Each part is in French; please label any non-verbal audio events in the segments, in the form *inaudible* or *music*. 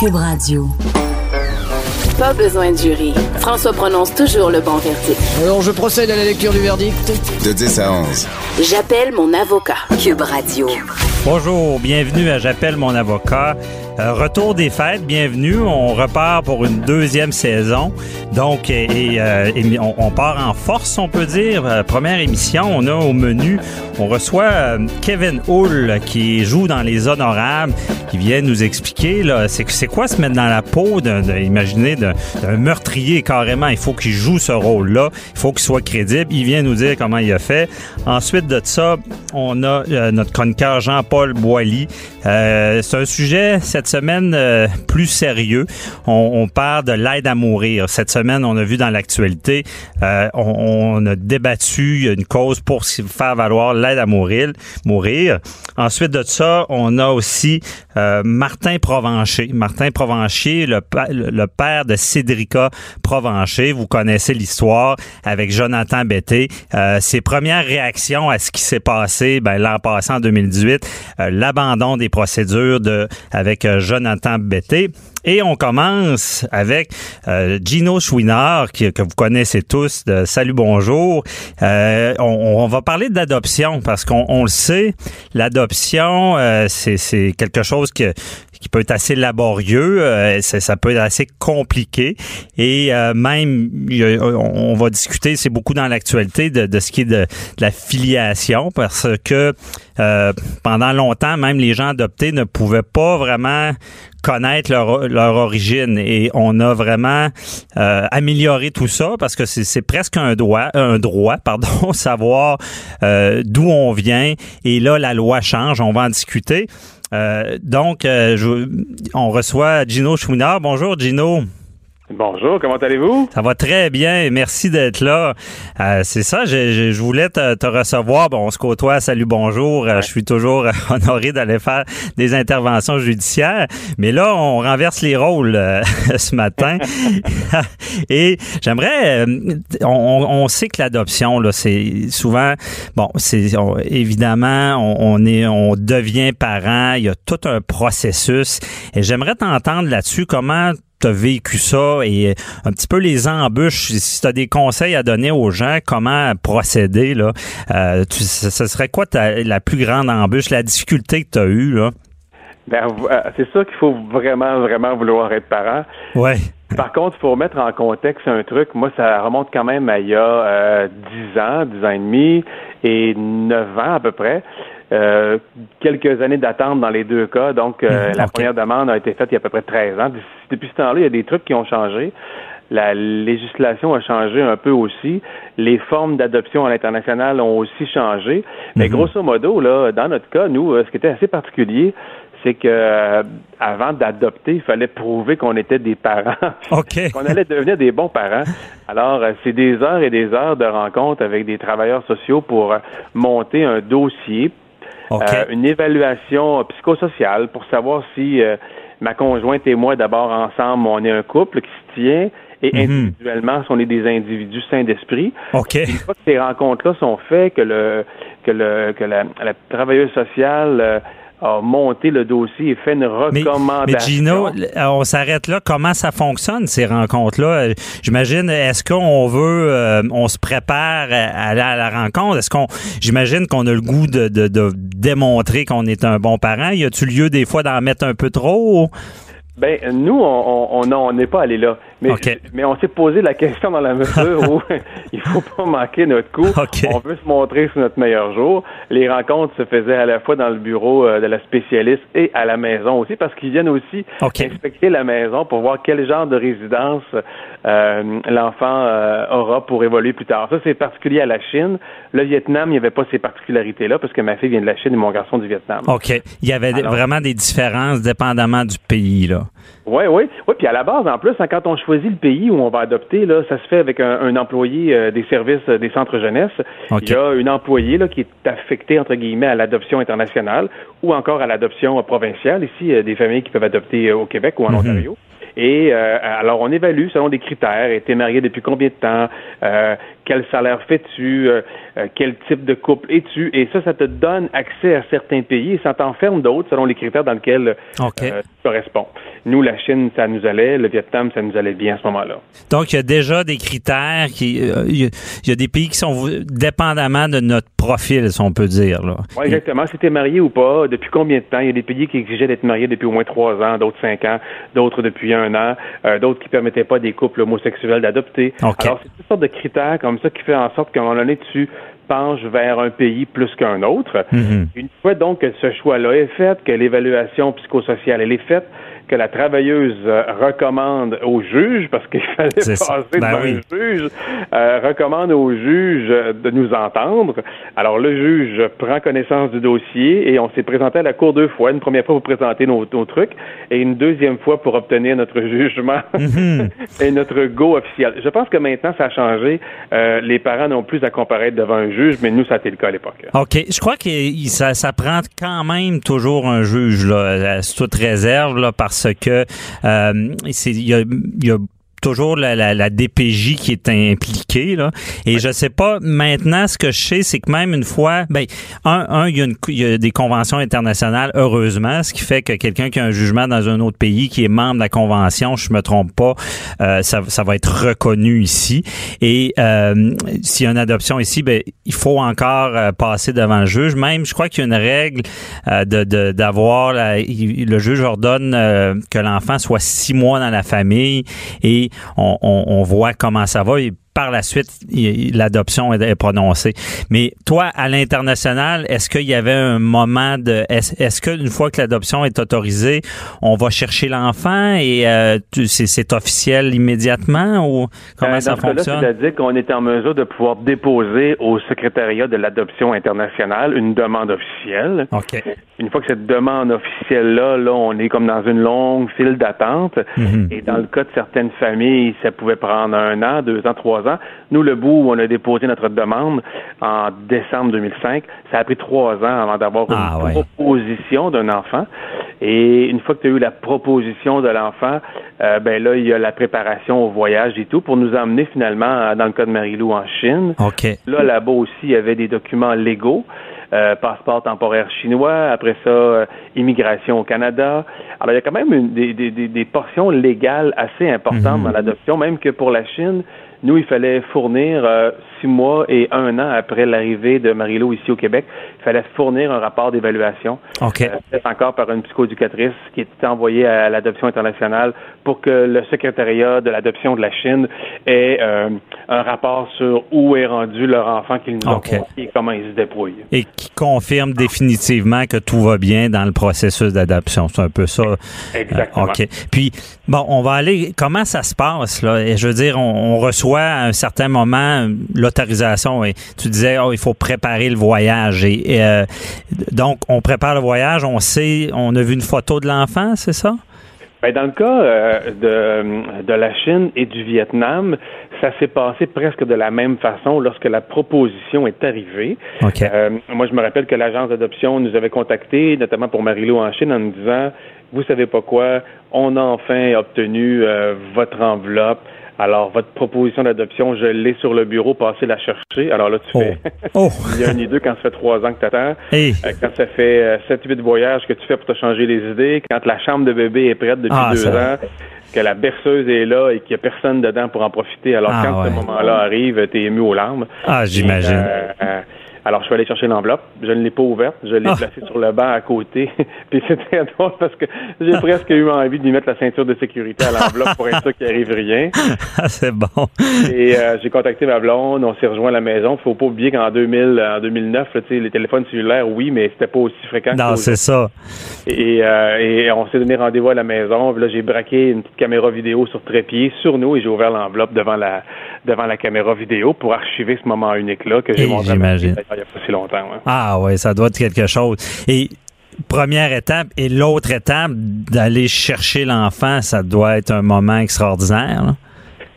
Cube Radio. Pas besoin de jury. François prononce toujours le bon verdict. Alors, je procède à la lecture du verdict. De 10 à 11. J'appelle mon avocat. Cube Radio. Bonjour, bienvenue à J'appelle mon avocat. Euh, retour des fêtes, bienvenue. On repart pour une deuxième saison. Donc, euh, on, part en force, on peut dire. Euh, première émission, on a au menu, on reçoit Kevin Hull qui joue dans Les Honorables, qui vient nous expliquer, là, c'est, quoi se mettre dans la peau d'un, d'un meurtrier carrément. Il faut qu'il joue ce rôle-là. Il faut qu'il soit crédible. Il vient nous dire comment il a fait. Ensuite de ça, on a notre chroniqueur Jean-Paul Boilly. c'est un sujet, cette semaine euh, plus sérieux. On, on, parle de l'aide à mourir. Cette semaine, on a vu dans l'actualité, euh, on, on, a débattu une cause pour faire valoir l'aide à mourir. mourir. Ensuite de ça, on a aussi euh, Martin Provencher. Martin Provencher, le, le père de Cédrica Provencher. Vous connaissez l'histoire avec Jonathan Betté. Euh, ses premières réactions à ce qui s'est passé ben, l'an passé en 2018, l'abandon des procédures de avec Jonathan Betté. Et on commence avec euh, Gino Chouinard, qui, que vous connaissez tous, de Salut Bonjour. Euh, on, on, va parler d'adoption parce qu'on on le sait, l'adoption, euh, c'est quelque chose qui peut être assez laborieux, euh, ça, ça, peut être assez compliqué et euh, même on va discuter, c'est beaucoup dans l'actualité de, de, ce qui est de, de, la filiation parce que euh, pendant longtemps même les gens adoptés ne pouvaient pas vraiment connaître leur, leur origine et on a vraiment euh, amélioré tout ça parce que c'est presque un droit, un droit, *laughs* pardon, savoir euh, d'où on vient et là la loi change, on va en discuter. Euh, donc, euh, je, on reçoit Gino Chouinard. Bonjour, Gino. Bonjour, comment allez-vous? Ça va très bien, merci d'être là. Euh, c'est ça, je, je voulais te, te, recevoir. Bon, on se côtoie, salut, bonjour. Ouais. Je suis toujours *laughs* honoré d'aller faire des interventions judiciaires. Mais là, on renverse les rôles euh, *laughs* ce matin. *laughs* Et j'aimerais, on, on, sait que l'adoption, là, c'est souvent, bon, c'est évidemment, on, on, est, on devient parent. Il y a tout un processus. Et j'aimerais t'entendre là-dessus. Comment tu as vécu ça et un petit peu les embûches, si tu as des conseils à donner aux gens, comment procéder, là, euh, tu, ce serait quoi ta, la plus grande embûche, la difficulté que tu as eue, là? Ben, c'est ça qu'il faut vraiment, vraiment vouloir être parent. Ouais. Par contre, il faut remettre en contexte un truc. Moi, ça remonte quand même à il y a euh, 10 ans, 10 ans et demi et 9 ans à peu près. Euh, quelques années d'attente dans les deux cas. Donc, euh, mmh, la okay. première demande a été faite il y a à peu près 13 ans. Depuis ce temps-là, il y a des trucs qui ont changé. La législation a changé un peu aussi. Les formes d'adoption à l'international ont aussi changé. Mais mmh. grosso modo, là, dans notre cas, nous, ce qui était assez particulier, c'est que euh, avant d'adopter, il fallait prouver qu'on était des parents, *laughs* okay. *laughs* qu'on allait devenir des bons parents. Alors, euh, c'est des heures et des heures de rencontres avec des travailleurs sociaux pour euh, monter un dossier, okay. euh, une évaluation psychosociale pour savoir si ma conjointe et moi, d'abord ensemble, on est un couple qui se tient. Et mm -hmm. individuellement, si on est des individus sains d'esprit, okay. une fois que ces rencontres-là sont faites, que le que le que la, la travailleuse sociale a monté le dossier et fait une recommandation. Mais, mais Gino, on s'arrête là. Comment ça fonctionne, ces rencontres-là? J'imagine, est-ce qu'on veut, euh, on se prépare à aller à la rencontre? Est-ce qu'on, j'imagine qu'on a le goût de, de, de démontrer qu'on est un bon parent? Y a-tu lieu des fois d'en mettre un peu trop? Ben, nous, on on on n'est pas allé là. Mais, on s'est posé la question dans la mesure où *laughs* il faut pas manquer notre coup. On veut se montrer sur notre meilleur jour. Les rencontres se faisaient à la fois dans le bureau euh, de la spécialiste et à la maison aussi, parce qu'ils viennent aussi inspecter la maison pour voir quel genre de résidence euh, l'enfant euh, aura pour évoluer plus tard. Ça, c'est particulier à la Chine. Le Vietnam, il n'y avait pas ces particularités-là, parce que ma fille vient de la Chine et mon garçon du Vietnam. OK. Il y avait Alors- vraiment des différences dépendamment du pays, là. Oui, oui. Oui, puis à la base, en plus, hein, quand on choisit le pays où on va adopter, là, ça se fait avec un, un employé euh, des services euh, des centres jeunesse. Il y a une employée là, qui est affectée, entre guillemets, à l'adoption internationale ou encore à l'adoption euh, provinciale. Ici, des familles qui peuvent adopter au Québec ou en Ontario. Et euh, alors, on évalue selon des critères. Été marié depuis combien de temps? Euh, quel salaire fais-tu? Euh, quel type de couple es-tu? Et ça, ça te donne accès à certains pays et ça t'enferme d'autres selon les critères dans lesquels OK. euh, tu corresponds. Nous, la Chine, ça nous allait. Le Vietnam, ça nous allait bien à ce moment-là. Donc, il y a déjà des critères qui. euh, il y a- des pays qui sont dépendamment de notre profil, si on peut dire. Là. Oui, exactement. Si tu es marié ou pas, depuis combien de temps? Il y a des pays qui exigeaient d'être marié depuis au moins trois ans, d'autres cinq ans, d'autres depuis un an, euh, d'autres qui permettaient pas des couples homosexuels d'adopter. OK. Alors, c'est toutes sortes de critères comme ça qui fait en sorte qu'à un moment donné, tu penches vers un pays plus qu'un autre. Mhm. Une fois donc que ce choix-là est fait, que l'évaluation psychosociale elle est faite, que la travailleuse euh, recommande au juge, parce qu'il *laughs* fallait passer Ben devant oui. un juge, euh, recommande au juge euh, de nous entendre. Alors le juge prend connaissance du dossier et on s'est présenté à la cour deux fois. Une première fois pour présenter nos, nos trucs et une deuxième fois pour obtenir notre jugement *laughs* Mhm. et notre go officiel. Je pense que maintenant ça a changé. Euh, les parents n'ont plus à comparaître devant un juge, mais nous ça a été le cas à l'époque. OK. Je crois que ça, ça prend quand même toujours un juge, là, à toute réserve, là, parce que euh, il y a, y a toujours la, la, la DPJ qui est impliquée là. Et je sais pas maintenant ce que je sais c'est que même une fois ben un, un il, y a une- il y a des conventions internationales heureusement ce qui fait que quelqu'un qui a un jugement dans un autre pays qui est membre de la convention je me trompe pas euh, ça, ça va être reconnu ici. Et euh, s'il y a une adoption ici ben il faut encore euh, passer devant le juge. Même je crois qu'il y a une règle euh, de d'avoir le juge ordonne euh, que l'enfant soit six mois dans la famille et on, on, on voit comment ça va et par la suite, l'adoption est, prononcée. Mais toi, à l'international, est-ce qu'il y avait un moment de... Est-ce qu'une fois que l'adoption est autorisée, on va chercher l'enfant et euh, c'est officiel immédiatement ou comment Euh, ça fonctionne? C'est-à-dire qu'on est en mesure de pouvoir déposer au secrétariat de l'adoption internationale une demande officielle. OK. Une fois que cette demande officielle-là, là, on est comme dans une longue file d'attente. Mhm. Et dans le cas de certaines familles, ça pouvait prendre un an, deux ans, trois ans. Nous, le bout où on a déposé notre demande en décembre 2005, ça a pris trois ans avant d'avoir Ah, une ouais. proposition d'un enfant. Et une fois que tu as eu la proposition de l'enfant, euh, ben là, il y a la préparation au voyage et tout pour nous emmener finalement, euh, dans le cas de Marie-Lou, en Chine. Là, là-bas aussi, il y avait des documents légaux. euh, passeport temporaire chinois, après ça, euh, immigration au Canada. Alors, il y a quand même une- des, des, des, des portions légales assez importantes Mhm. dans l'adoption, même que pour la Chine, nous, il fallait fournir euh, six mois et un an après l'arrivée de Marie-Lou ici au Québec, fallait fournir un rapport d'évaluation, OK. euh, fait encore par une psychoéducatrice qui était envoyée à l'adoption internationale pour que le secrétariat de l'adoption de la Chine ait euh, un rapport sur où est rendu leur enfant qu'ils nous ont OK. confié et comment ils se débrouillent. Et qui confirme définitivement que tout va bien dans le processus d'adoption. C'est un peu ça. Exactement. Euh, OK. Puis, bon, on va aller. Comment ça se passe, là? Et je veux dire, on, on reçoit à un certain moment l'autorisation et tu disais, oh, il faut préparer le voyage. Et, et, euh, donc, on prépare le voyage, on sait, on a vu une photo de l'enfant, c'est ça? Ben, dans le cas euh, de, de la Chine et du Vietnam, ça s'est passé presque de la même façon lorsque la proposition est arrivée. Euh, moi, je me rappelle que l'agence d'adoption nous avait contactés, notamment pour Marie-Lou en Chine, en nous disant Vous savez pas quoi, on a enfin obtenu euh, votre enveloppe. Alors, votre proposition d'adoption, je l'ai sur le bureau, passez la chercher. Alors là, tu Oh. fais. Oh! *laughs* Il y a un ni deux quand ça fait trois ans que tu attends. Hey. Euh, quand ça fait euh, sept, huit voyages que tu fais pour te changer les idées, quand la chambre de bébé est prête depuis Ah, deux ça- ans, que la berceuse est là et qu'il n'y a personne dedans pour en profiter. Alors, Ah, quand ouais. ce moment-là arrive, tu es ému aux larmes. Ah, j'imagine. Euh, euh, Alors, je suis allé chercher l'enveloppe. Je ne l'ai pas ouverte. Je l'ai Ah. placée sur le banc à côté. *laughs* Puis très drôle parce que j'ai presque eu envie de lui mettre la ceinture de sécurité à l'enveloppe pour être sûr qu'il arrive rien. Ah, c'est bon. Et euh, j'ai contacté ma blonde. On s'est rejoint à la maison. Faut pas oublier qu'en 2000, en 2009, là, les téléphones cellulaires, oui, mais c'était pas aussi fréquent. Non, c'est ça. Et, euh, et on s'est donné rendez-vous à la maison. Là, j'ai braqué une petite caméra vidéo sur trépied sur nous et j'ai ouvert l'enveloppe devant la devant la caméra vidéo pour archiver ce moment unique-là que j'ai montré il n'y a pas si longtemps. hein. Ah oui, ça doit être quelque chose. Et première étape et l'autre étape d'aller chercher l'enfant, ça doit être un moment extraordinaire. là.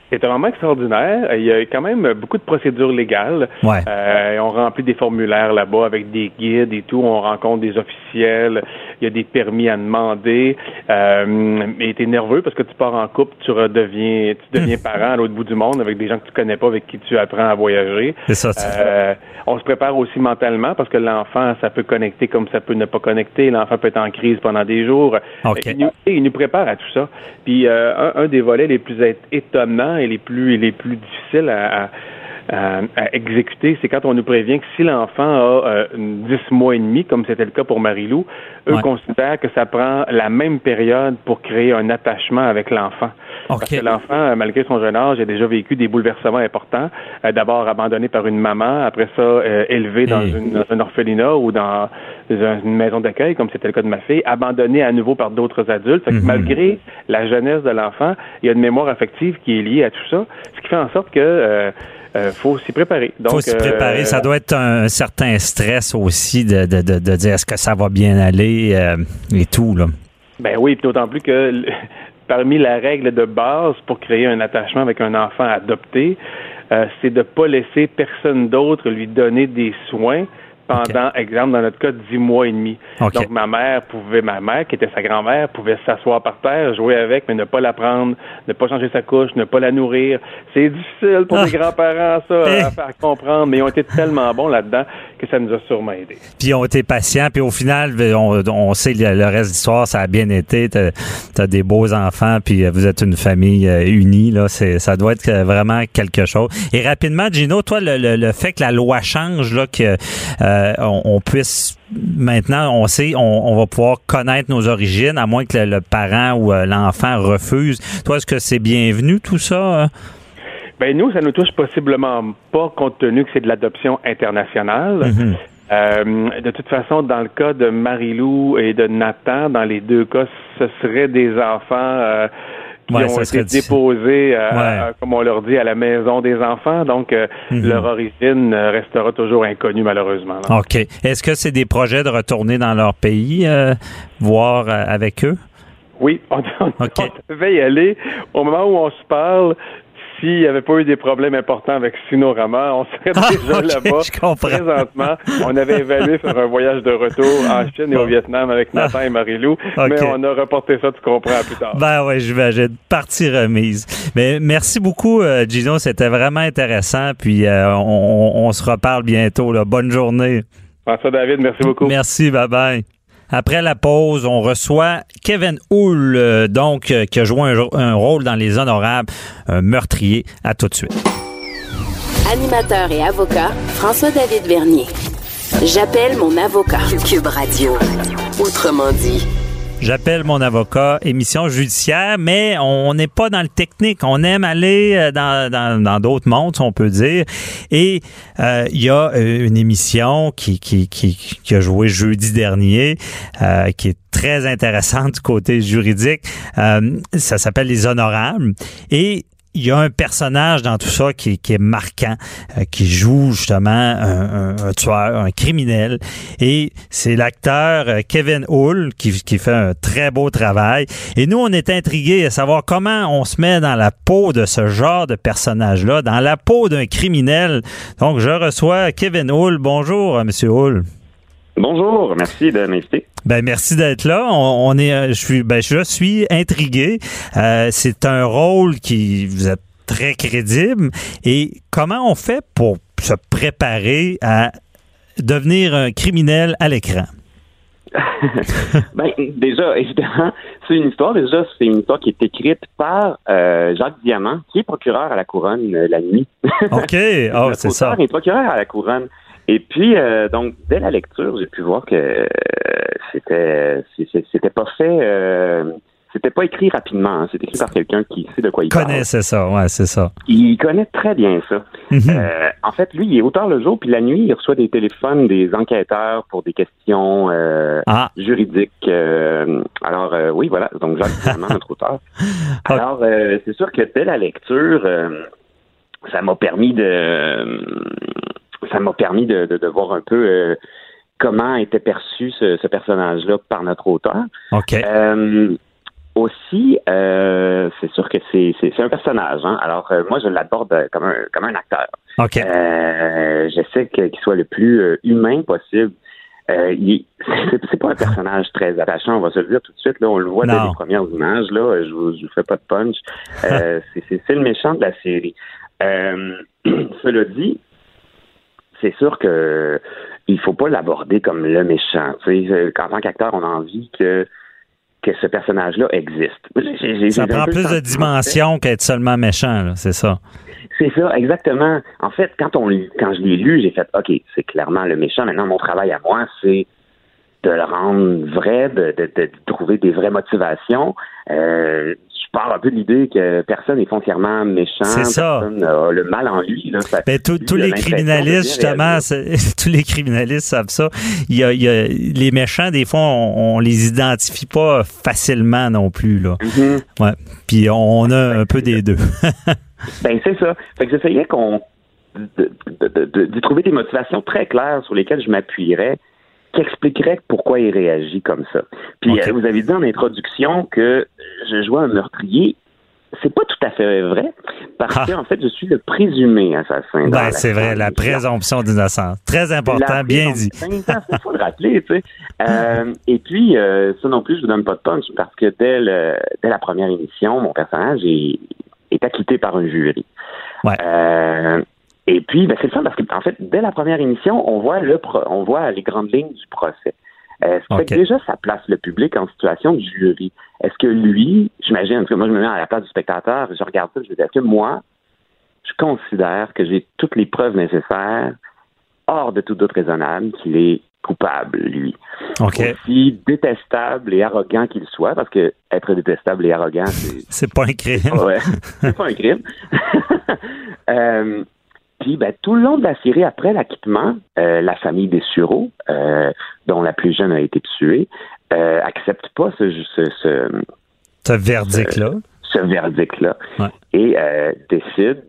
C'est un moment extraordinaire. Il y a quand même beaucoup de procédures légales. Ouais. Euh, on remplit des formulaires là-bas avec des guides et tout. On rencontre des officiels. Il y a des permis à demander. Euh, et t'es nerveux parce que tu pars en couple, tu redeviens, tu deviens *laughs* parent à l'autre bout du monde avec des gens que tu connais pas, avec qui tu apprends à voyager. C'est ça. Euh, on se prépare aussi mentalement parce que l'enfant, ça peut connecter comme ça peut ne pas connecter. L'enfant peut être en crise pendant des jours. OK. Il, nous, il nous prépare à tout ça. Puis euh, un, un des volets les plus étonnants et les plus les plus difficiles à, à- à- à exécuter, c'est quand on nous prévient que si l'enfant a euh, 10 mois et demi, comme c'était le cas pour Marie-Lou, eux Ouais. considèrent que ça prend la même période pour créer un attachement avec l'enfant. Parce que l'enfant, euh, malgré son jeune âge, a déjà vécu des bouleversements importants. Euh, D'abord abandonné par une maman, après ça euh, élevé dans, Hey. une, dans un orphelinat ou dans un- une maison d'accueil, comme c'était le cas de ma fille, abandonné à nouveau par d'autres adultes. Fait que Mhm. malgré la jeunesse de l'enfant, il y a une mémoire affective qui est liée à tout ça, ce qui fait en sorte que euh, euh, faut s'y préparer. Donc, faut s'y euh, préparer. Ça doit être un, certain stress aussi de, de, de, de dire est-ce que ça va bien aller euh, et tout. Là? Ben oui, puis d'autant plus que *laughs* parmi la règle de base pour créer un attachement avec un enfant adopté, euh, c'est de pas laisser personne d'autre lui donner des soins pendant, exemple, dans notre cas, dix mois et demi. Donc, ma mère pouvait, ma mère, qui était sa grand-mère, pouvait s'asseoir par terre, jouer avec, mais ne pas la prendre, ne pas changer sa couche, ne pas la nourrir. C'est difficile pour Ah. les grands-parents, ça, *laughs* à faire comprendre, mais ils ont été tellement bons là-dedans que ça nous a sûrement aidés. Puis on été patient, puis au final, on, on sait le, reste de l'histoire, ça a bien été. T'as as des beaux enfants, puis euh, vous êtes une famille euh, unie. Là, ça doit être euh, vraiment quelque chose. Et rapidement, Gino, toi, le, le, le fait que la loi change, là, que euh, on, on puisse maintenant, on sait, on, on va pouvoir connaître nos origines, à moins que le, le parent ou l'enfant refuse. Toi, est-ce que c'est bienvenu tout ça? Ben nous, ça nous touche possiblement pas compte tenu que c'est de l'adoption internationale. Mhm. Euh, de toute façon, dans le cas de Marie-Lou et de Nathan, dans les deux cas, ce seraient des enfants euh, qui Ouais, ont été déposés, euh, Ouais. comme on leur dit, à la maison des enfants. Donc, euh, Mhm. leur origine restera toujours inconnue, malheureusement. là. OK. Est-ce que c'est des projets de retourner dans leur pays, euh, voir avec eux? Oui, *laughs* on, on- on devait y aller. Au moment où on se parle, s'il n'y avait pas eu des problèmes importants avec Sinorama, on serait *laughs* Ah, déjà OK, là-bas. je comprends. Présentement, on avait évalué *laughs* faire un voyage de retour en Chine et au Vietnam avec Nathan et Marie-Lou, mais on a reporté ça, tu comprends, à plus tard. Ben oui, j'imagine. Partie remise. Mais merci beaucoup, euh, Gino. C'était vraiment intéressant. Puis euh, on, on- on se reparle bientôt. Là. Bonne journée. François David, merci beaucoup. Merci, bye bye. Après la pause, on reçoit Kevin Hull, euh, donc, euh, qui a joué un, rôle dans Les Honorables, un meurtrier. À tout de suite. Animateur et avocat, François-David Vernier. J'appelle mon avocat. Cube Radio. Autrement dit. J'appelle mon avocat, émission judiciaire, mais on n'est pas dans le technique. On aime aller euh, dans dans dans d'autres mondes, on peut dire. Et euh, il y a euh, une émission qui, qui, qui, qui a joué jeudi dernier, euh, qui est très intéressante du côté juridique. Euh, ça s'appelle Les Honorables. Et il y a un personnage dans tout ça qui, est marquant, euh, qui joue justement un tueur, un criminel. Et c'est l'acteur euh, Kevin Hull qui, qui fait un très beau travail. Et nous, on est intrigués à savoir comment on se met dans la peau de ce genre de personnage-là, dans la peau d'un criminel. Donc, je reçois Kevin Hull. Bonjour, euh, Monsieur Hull. Bonjour, merci de m'inviter. Ben merci d'être là. On, on est, euh, je suis, ben je suis intrigué. Euh, c'est un rôle qui vous êtes très crédible. Et comment on fait pour se préparer à devenir un criminel à l'écran? *laughs* Ben, déjà, évidemment, c'est une histoire. Déjà, c'est une histoire qui est écrite par euh, Jacques Diamant, qui est procureur à la couronne euh, la nuit. OK. Oh, *laughs* c'est ça. auteur est procureur à la couronne. Et puis, euh, donc, dès la lecture, j'ai pu voir que euh, c'était c'était pas fait. Euh, c'était pas écrit rapidement, hein. c'est écrit par quelqu'un qui sait de quoi il parle. Connaît, c'est ça, ouais, c'est ça. Il connaît très bien ça. Mhm. Euh, en fait, lui, il est auteur le jour, puis la nuit, il reçoit des téléphones des enquêteurs pour des questions euh, Ah. juridiques. Euh, alors, euh, oui, voilà, donc Jacques vraiment notre auteur. *laughs* Alors, euh, c'est sûr que dès la lecture, euh, ça m'a permis de ça m'a permis de, de, de voir un peu euh, comment était perçu ce, ce personnage-là par notre auteur. OK. Euh, aussi, euh, c'est sûr que c'est, un personnage. Hein? Alors, moi, je l'aborde comme un, comme un acteur. OK. J'essaie qu'il soit le plus humain possible. Il, *laughs* c'est, pas un personnage très attachant, on va se le dire tout de suite. Là, on le voit Non. dans les premières images. Là, je vous, je vous fais pas de punch. *laughs* C'est, le méchant de la série. *clears throat* Cela dit, c'est sûr que il faut pas l'aborder comme le méchant. Tu sais, euh, en tant qu'acteur, on a envie que que ce personnage-là existe. Ça prend plus de dimension qu'être seulement méchant, c'est ça. c'est ça, exactement. En fait, quand on quand je l'ai lu, j'ai fait OK, c'est clairement le méchant. Maintenant, mon travail à moi, c'est de le rendre vrai, de, de- de trouver des vraies motivations. Euh, pars un peu de l'idée que personne n'est foncièrement méchant, C'est ça. personne n'a le mal en lui. Là. Ça- Ben, tous- lui, tous il a les criminalistes, bien justement, *laughs* tous les criminalistes savent ça. Il y a, il y a- les méchants, des fois, on, on les identifie pas facilement non plus, là. Mhm. Ouais. Puis on a un peu des deux. *laughs* Ben, c'est ça. Fait que j'essayais qu'on de- de- de- de- d'y trouver des motivations très claires sur lesquelles je m'appuierais, qui expliqueraient pourquoi il réagit comme ça. Puis euh, vous avez dit en introduction que je jouais un meurtrier. C'est pas tout à fait vrai, parce Ah. que en fait, je suis le présumé assassin. ben, c'est vrai, la présomption d'innocence. Très important, bien dit. Il faut le rappeler, tu sais. Euh, et puis, euh, ça non plus, je vous donne pas de punch, parce que dès, le- dès la première émission, mon personnage est, est acquitté par un jury. Ouais. Euh, et puis, ben, c'est le fun parce qu'en fait, dès la première émission, on voit le pro- on voit les grandes lignes du procès. Euh, ça fait Ok. que déjà, ça place le public en situation de jury? Est-ce que lui, j'imagine, parce que moi, je me mets à la place du spectateur, je regarde ça, je me dis, est-ce que moi, je considère que j'ai toutes les preuves nécessaires, hors de tout doute raisonnable, qu'il est coupable, lui? OK. Aussi détestable et arrogant qu'il soit, parce que être détestable et arrogant, c'est *laughs* C'est pas un crime. Ouais, c'est pas un crime. *laughs* *laughs* Euh, puis, ben, tout le long de la série, après l'acquittement, euh, la famille des Sureaux, euh, dont la plus jeune a été tuée, euh, accepte pas ce, ce, ce, Ce verdict-là. ce verdict-là Ouais. et euh, décide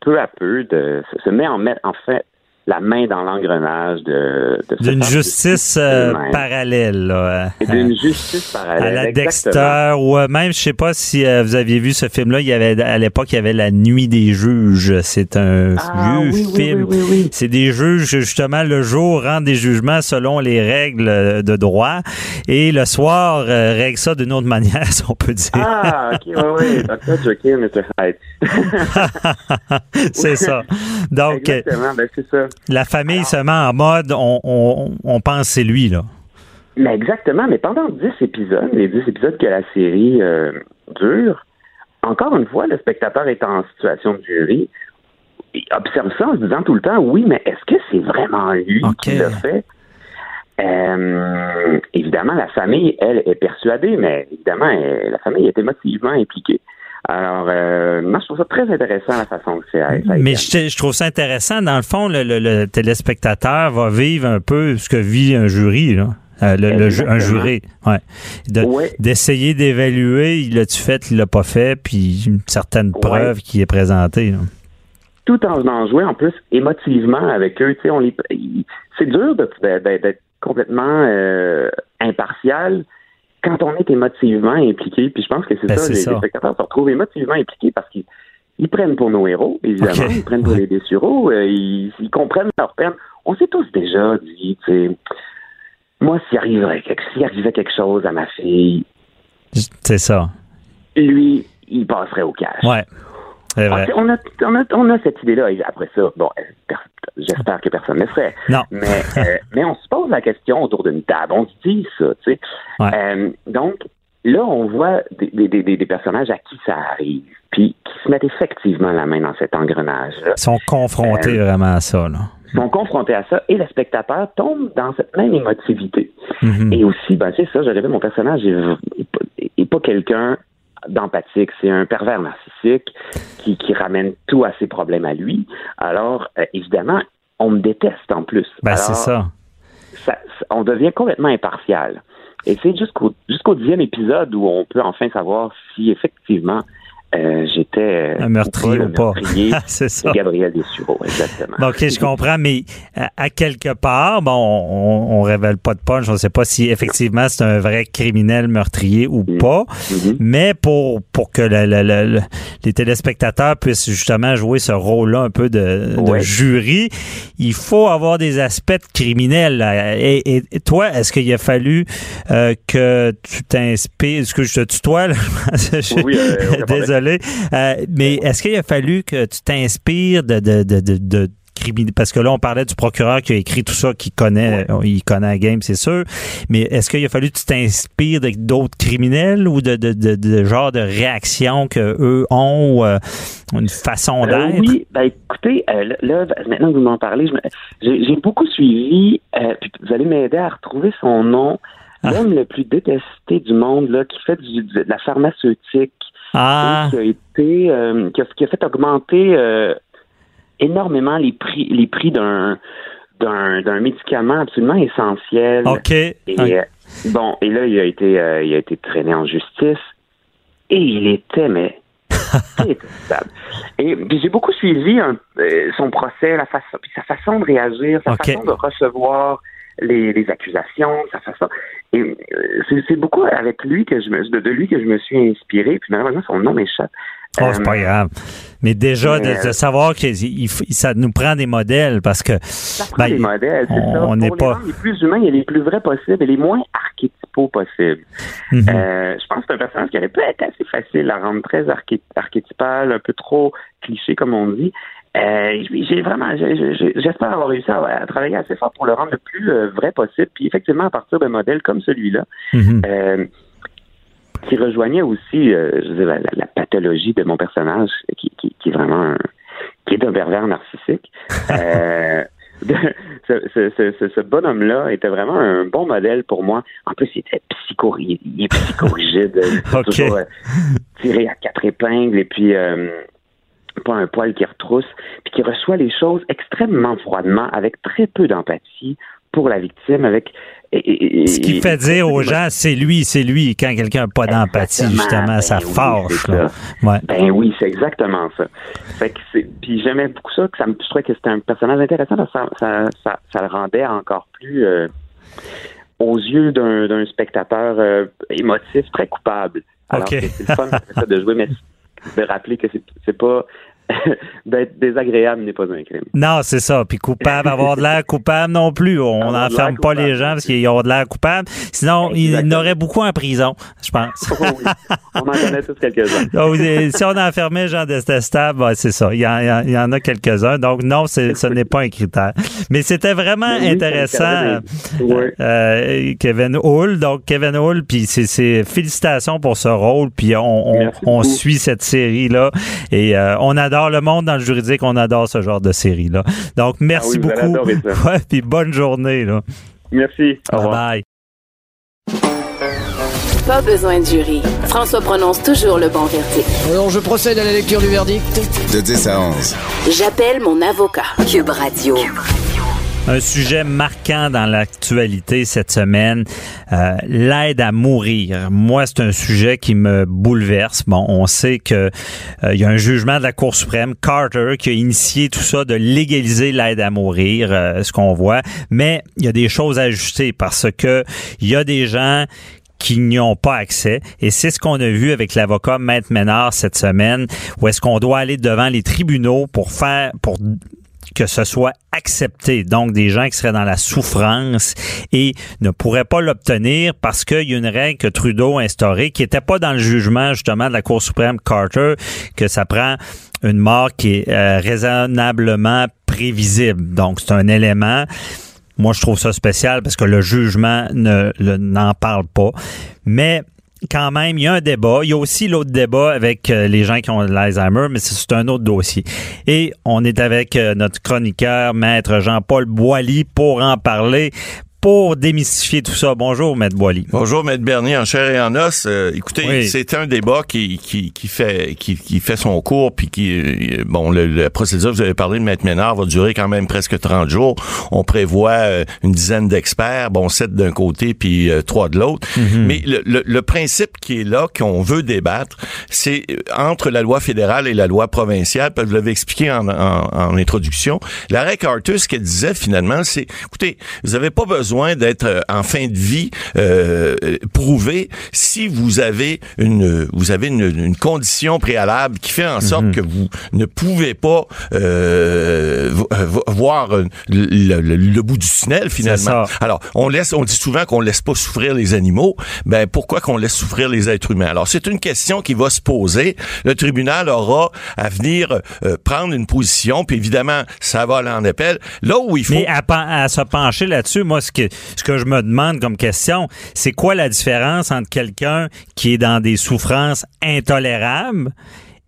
peu à peu de se, met en, en fait la main dans l'engrenage de, de se D'une justice justice euh, parallèle, là. D'une justice à parallèle. la exactement. Dexter ou euh, même je sais pas si euh, vous aviez vu ce film là il y avait à l'époque il y avait la nuit des juges c'est un Ah, vieux oui, film oui, oui, oui. c'est des juges justement le jour rendent des jugements selon les règles euh, de droit et le soir euh, règle ça d'une autre *laughs* manière si on peut dire Ah, ok, oui, oui. Dr. Jekyll, Mr. Hyde. *laughs* c'est ça donc euh, Exactement, ben c'est ça. La famille se met en mode on, on, on pense c'est lui là Mais exactement, mais pendant 10 épisodes, les 10 épisodes que la série euh, dure, encore une fois, le spectateur est en situation de jury. Il observe ça en se disant tout le temps, oui, mais est-ce que c'est vraiment lui qui l'a fait? Euh, évidemment, la famille, elle, est persuadée, mais évidemment, elle- la famille est émotivement impliquée. Alors, euh, moi, je trouve ça très intéressant la façon que c'est. Mais je, je trouve ça intéressant. Dans le fond, le, le- le téléspectateur va vivre un peu ce que vit un jury, là. Euh, le, un juré, ouais. De- Ouais. D'essayer d'évaluer, il l'a-tu fait, il l'a pas fait, puis une certaine preuve qui est présentée. là. tout en venant jouer en plus émotivement avec eux. Tu sais, on les, c'est dur d'être complètement euh, impartial quand on est émotivement impliqué. Puis je pense que c'est Ben, ça, les, ça. les spectateurs se retrouvent émotivement impliqués parce qu'ils ils prennent pour nos héros, évidemment, ils prennent pour les désureaux, euh, ils, ils comprennent leur peine. On s'est tous déjà dit, tu sais, moi, s'il s'il arrivait quelque chose à ma fille, C'est ça. lui, il passerait au cash. Ouais. C'est Ah, vrai. sais, on, a, on, a, on a cette idée-là. Et après ça, bon, euh, per- j'espère que personne ne le ferait. Non. Mais, euh, *laughs* mais on se pose la question autour d'une table. On se dit ça, tu sais. Ouais. Euh, donc, là, on voit des, des, des, des personnages à qui ça arrive, puis qui se mettent effectivement la main dans cet engrenage-là. Ils sont confrontés Euh, vraiment à ça, là. sont confrontés à ça et le spectateur tombe dans cette même émotivité. Mhm. Et aussi, ben, c'est ça, je répète, mon personnage n'est pas quelqu'un d'empathique. C'est un pervers narcissique qui, qui ramène tout à ses problèmes à lui. Alors, euh, évidemment, on me déteste en plus. Ben, c'est ça- on devient complètement impartial. Et c'est jusqu'au jusqu'au dixième épisode où on peut enfin savoir si effectivement euh, j'étais euh, Un meurtrier ou pas. *laughs* c'est ça. Gabriel Dessureau, exactement. Bon, OK, je comprends, mais à, à quelque part, bon, on, on révèle pas de punch, on sait pas si effectivement c'est un vrai criminel meurtrier ou Mm. pas, Mhm. mais pour pour que le- le- le- le- les téléspectateurs puissent justement jouer ce rôle-là un peu de, de jury, il faut avoir des aspects criminels. là. Et, et- toi, est-ce qu'il a fallu euh, que tu t'inspires, est-ce que je te tutoie, là? *laughs* Je- Oui, oui, euh, problème. Désolé. Euh, mais est-ce qu'il a fallu que tu t'inspires de, de, de, de, parce que là, on parlait du procureur qui a écrit tout ça, qui connaît, il connaît la game, c'est sûr. Mais est-ce qu'il a fallu que tu t'inspires d'autres criminels ou de, de, de, de genre de réaction que eux ont, ou, euh, une façon Euh, d'être? oui, ben écoutez, euh, là, maintenant que vous m'en parlez, j'ai beaucoup suivi, puis vous allez m'aider à retrouver son nom, Ah. l'homme le plus détesté du monde, là, qui fait du- de la pharmaceutique, Ah, et qui a été, euh, qui, a, qui a fait augmenter euh, énormément les prix, les prix d'un d'un d'un médicament absolument essentiel. OK. Et, euh, bon, et là, il a été, il a été traîné en justice et il était, mais. *laughs* Et puis j'ai beaucoup suivi un- son procès, la façon, puis sa façon de réagir, sa façon de recevoir les, les accusations, sa façon. Et euh, c'est beaucoup avec lui que je me, de, de lui que je me suis inspiré. Puis malheureusement, son nom m'échappe. Oh, c'est Euh, pas grave. Mais déjà, de, mais, de euh, savoir que il ça nous prend des modèles parce que Ça prend ben, des modèles, c'est on- ça. on n'est pas- les plus humains et les plus vrais possibles et les moins archétypaux possibles. Mhm. Euh, je pense que c'est un personnage qui aurait pu être assez facile à rendre très arché- archétypal, un peu trop cliché, comme on dit. Euh, j'ai vraiment, j'espère avoir réussi à, à travailler assez fort pour le rendre le plus euh, vrai possible. Puis effectivement, à partir d'un modèle comme celui-là, Mhm. euh, qui rejoignait aussi, euh, je veux dire, la, pathologie de mon personnage, qui, qui, qui est vraiment un, qui est un pervers narcissique. *laughs* Euh, de- ce, ce, ce, ce- bonhomme-là était vraiment un bon modèle pour moi. En plus, il était psycho, il, il est psychorigide, *laughs* toujours tiré à quatre épingles et puis euh, pas un poil qui retrousse, puis qui reçoit les choses extrêmement froidement, avec très peu d'empathie pour la victime, avec et- et- et- Ce qui fait dire aux gens, c'est lui, c'est lui. Quand quelqu'un n'a pas d'empathie, justement, ça Ben oui, ça. Ouais. Ben oui, c'est exactement ça. Fait que c'est, puis j'aimais beaucoup ça, que ça me, je trouvais que c'était un personnage intéressant, parce que ça, ça, ça, ça le rendait encore plus euh, aux yeux d'un, d'un spectateur euh, émotif très coupable. Alors c'est le fun de jouer, mais *laughs* de rappeler que c'est, pas *laughs* d'être désagréable n'est pas un crime. Non, c'est ça. Puis coupable, avoir de l'air coupable non plus. On n'enferme pas les gens parce qu'ils ont de l'air coupable. Sinon, il y en Exactement. aurait beaucoup en prison, je pense. *laughs* Oh oui, on en connaît tous quelques-uns. *laughs* Euh, si on enfermait Jean Détestable, ben, c'est ça. Il y, en, il y a quelques-uns. Donc, non, ce n'est pas un critère. Mais c'était vraiment oui, intéressant. calme. Ouais. Euh, Kevin Hull. Donc, Kevin Hull, puis c'est- félicitations pour ce rôle. Puis on, suit cette série-là. Et euh, on adore le monde dans le juridique. On adore ce genre de série-là. Donc, merci Ah oui, beaucoup. *laughs* Ouais, puis bonne journée. Là. Merci. Au Bye revoir. bye. Pas besoin de jury. François prononce toujours le bon verdict. Alors, je procède à la lecture du verdict. De 10 à 11. J'appelle mon avocat. Cube Radio. Un sujet marquant dans l'actualité cette semaine, euh, l'aide à mourir. Moi, c'est un sujet qui me bouleverse. Bon, on sait que euh, il y a un jugement de la Cour suprême, Carter, qui a initié tout ça de légaliser l'aide à mourir, euh, ce qu'on voit. Mais il y a des choses à ajuster parce que il y a des gens qui n'y ont pas accès. Et c'est ce qu'on a vu avec l'avocat Maître Ménard cette semaine, où est-ce qu'on doit aller devant les tribunaux pour faire, pour que ce soit accepté. Donc, des gens qui seraient dans la souffrance et ne pourraient pas l'obtenir parce qu'il y a une règle que Trudeau a instaurée qui n'était pas dans le jugement, justement, de la Cour suprême Carter, que ça prend une mort qui est euh, raisonnablement prévisible. Donc, c'est un élément. Moi, je trouve ça spécial parce que le jugement ne n'en parle pas. Mais quand même, il y a un débat. Il y a aussi l'autre débat avec euh, les gens qui ont l'Alzheimer, mais c'est un autre dossier. Et on est avec euh, notre chroniqueur, maître Jean-Paul Boilly, pour en parler pour démystifier tout ça. Bonjour, Maître Boily. Bonjour, Maître Bernier, en chair et en os. Euh, écoutez, c'est un débat qui, qui, qui fait qui, qui, fait son cours, puis qui, euh, bon, le, la procédure, vous avez parlé de Maître Ménard, va durer quand même presque 30 jours. On prévoit euh, une dizaine d'experts, bon, sept d'un côté, puis trois de l'autre. Mhm. Mais le, le, le, principe qui est là, qu'on veut débattre, c'est entre la loi fédérale et la loi provinciale, parce que vous l'avez expliqué en, en, en introduction. L'arrêt Carter, ce qu'elle disait finalement, c'est, écoutez, vous n'avez pas besoin d'être euh, en fin de vie euh, prouvé si vous avez une vous avez une, condition préalable qui fait en sorte mhm. que vous ne pouvez pas euh, voir le, le, bout du tunnel finalement. Alors on laisse on dit souvent qu'on laisse pas souffrir les animaux. Ben pourquoi qu'on laisse souffrir les êtres humains? Alors c'est une question qui va se poser. Le tribunal aura à venir prendre une position. Puis évidemment ça va aller en appel. Là où il faut mais à, à se pencher là-dessus, moi ce que ce que je me demande comme question, c'est quoi la différence entre quelqu'un qui est dans des souffrances intolérables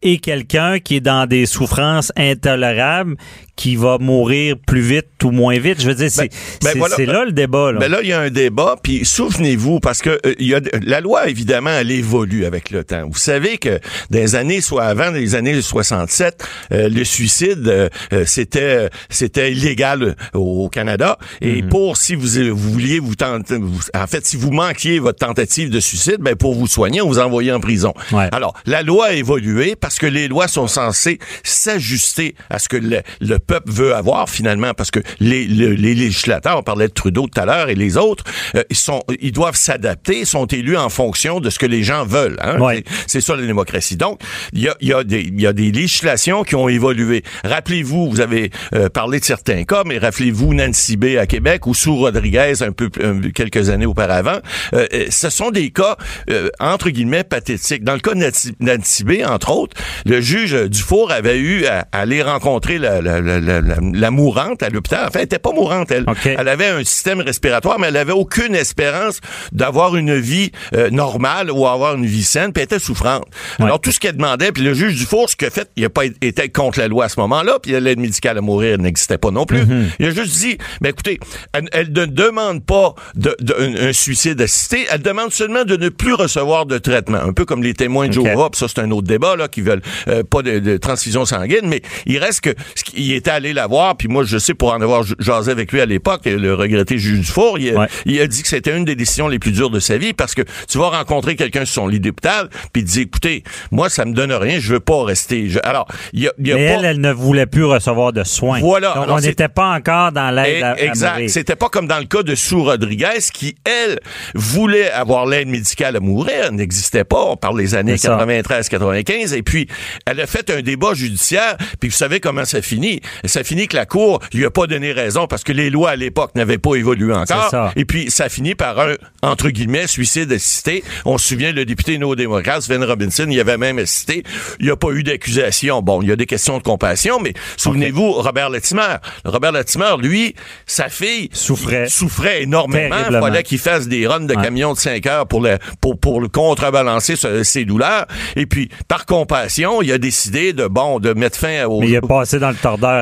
et quelqu'un qui est dans des souffrances intolérables qui va mourir plus vite ou moins vite. Je veux dire, c'est ben, ben là le débat. Là. Ben là, il y a un débat, puis souvenez-vous, parce que euh, y a, la loi, évidemment, elle évolue avec le temps. Vous savez que dans les années, soit avant les années 67, euh, le suicide, euh, c'était c'était illégal au, Canada. Et mhm. pour, si vous, vous vouliez vous tenter, en fait, si vous manquiez votre tentative de suicide, ben pour vous soigner, on vous envoyait en prison. Alors, la loi a évolué parce que les lois sont censées s'ajuster à ce que le, le peuple veut avoir finalement, parce que les, les, législateurs, on parlait de Trudeau tout à l'heure et les autres, euh, ils sont, ils doivent s'adapter, sont élus en fonction de ce que les gens veulent. Hein? C'est ça la démocratie. Donc, il y a, y, a des, y a des législations qui ont évolué. Rappelez-vous, vous avez euh, parlé de certains cas, mais rappelez-vous Nancy B à Québec ou Sue Rodriguez un peu quelques années auparavant. Euh, ce sont des cas entre guillemets pathétiques. Dans le cas de Nancy B, entre autres, le juge Dufour avait eu à, aller rencontrer la, la, la, mourante à l'hôpital. Enfin, elle était pas mourante, elle. Elle avait un système respiratoire, mais elle avait aucune espérance d'avoir une vie euh, normale ou avoir une vie saine, puis elle était souffrante. Alors, tout ce qu'elle demandait, puis le juge Dufour, ce qu'il a fait, il a pas été contre la loi à ce moment-là, puis l'aide médicale à mourir n'existait pas non plus. Mm-hmm. Il a juste dit, mais écoutez, elle, ne demande pas de, un, suicide assisté, elle demande seulement de ne plus recevoir de traitement. Un peu comme les témoins de Joe ça c'est un autre débat, là, qui veulent euh, pas de, de, transfusion sanguine, mais il reste que il était allé la voir, puis moi, je sais, pour en avoir jasé avec lui à l'époque, le regretté juge Dufour, il, il a dit que c'était une des décisions les plus dures de sa vie parce que tu vas rencontrer quelqu'un sur son lit d'hôpital, puis il dit, écoutez, moi, ça me donne rien, je veux pas rester. alors, il y a, Mais elle, elle ne voulait plus recevoir de soins. Voilà. Donc, on n'était pas encore dans l'aide à, Exact. C'était pas comme dans le cas de Sue Rodriguez, qui, elle, voulait avoir l'aide médicale à mourir. Elle n'existait pas. On parle des années 93-95. Et puis, elle a fait un débat judiciaire, puis vous savez comment ça finit ça finit que la Cour lui a pas donné raison parce que les lois à l'époque n'avaient pas évolué encore. Et puis, ça finit par un, entre guillemets, suicide assisté. On se souvient, le député néo-démocrate, Sven Robinson, il avait même assisté. Il n'y a pas eu d'accusation. Bon, il y a des questions de compassion, mais souvenez-vous, Robert Latimer. Robert Latimer, lui, sa fille souffrait, souffrait énormément. Il fallait qu'il fasse des runs de camions de 5 heures pour, le, pour, pour le contrebalancer ses douleurs. Et puis, par compassion, il a décidé de, bon, de mettre fin au... Mais il a passé dans le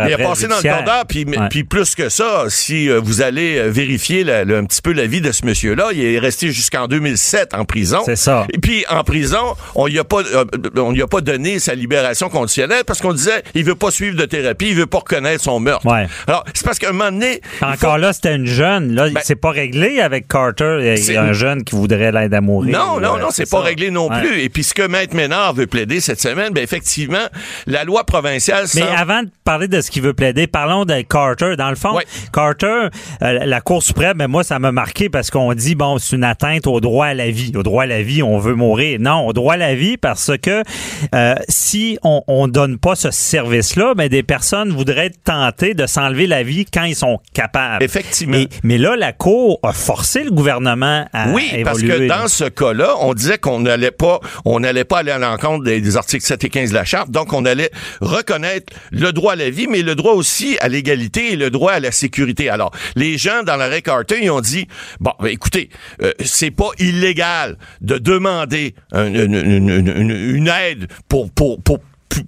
il a passé dans le tordeur, puis, puis plus que ça, si euh, vous allez euh, vérifier un petit peu la vie de ce monsieur-là, il est resté jusqu'en 2007 en prison. C'est ça. Et puis en prison, on lui a pas, euh, on lui a pas donné sa libération conditionnelle parce qu'on disait, il veut pas suivre de thérapie, il veut pas reconnaître son meurtre. Ouais. Alors c'est parce qu'à un moment donné, encore là, c'était une jeune. Là, ben, c'est pas réglé avec Carter. Il y a un jeune qui voudrait l'aide à mourir. Non, non, non, c'est pas réglé non plus. Et puis ce que Maître Ménard veut plaider cette semaine, ben effectivement, la loi provinciale. Mais avant de parler de ce qu'il veut plaider. Parlons de Carter. Dans le fond, Carter, euh, la Cour suprême, mais moi, ça m'a marqué parce qu'on dit, bon, c'est une atteinte au droit à la vie. Au droit à la vie, on veut mourir. Non, au droit à la vie parce que euh, si on, on donne pas ce service-là, ben, des personnes voudraient être tentées de s'enlever la vie quand ils sont capables. Effectivement. mais là, la Cour a forcé le gouvernement à Oui, parce que dans ce cas-là, on disait qu'on n'allait pas, on n'allait pas aller à l'encontre des, articles l'article 7 et 15 de la Charte. Donc, on allait reconnaître le droit à la vie, mais le droit aussi à l'égalité et le droit à la sécurité. Alors, les gens dans l'arrêt Carter, ils ont dit, bon, ben, écoutez, euh, c'est pas illégal de demander un- une, une- une- une aide pour, pour, pour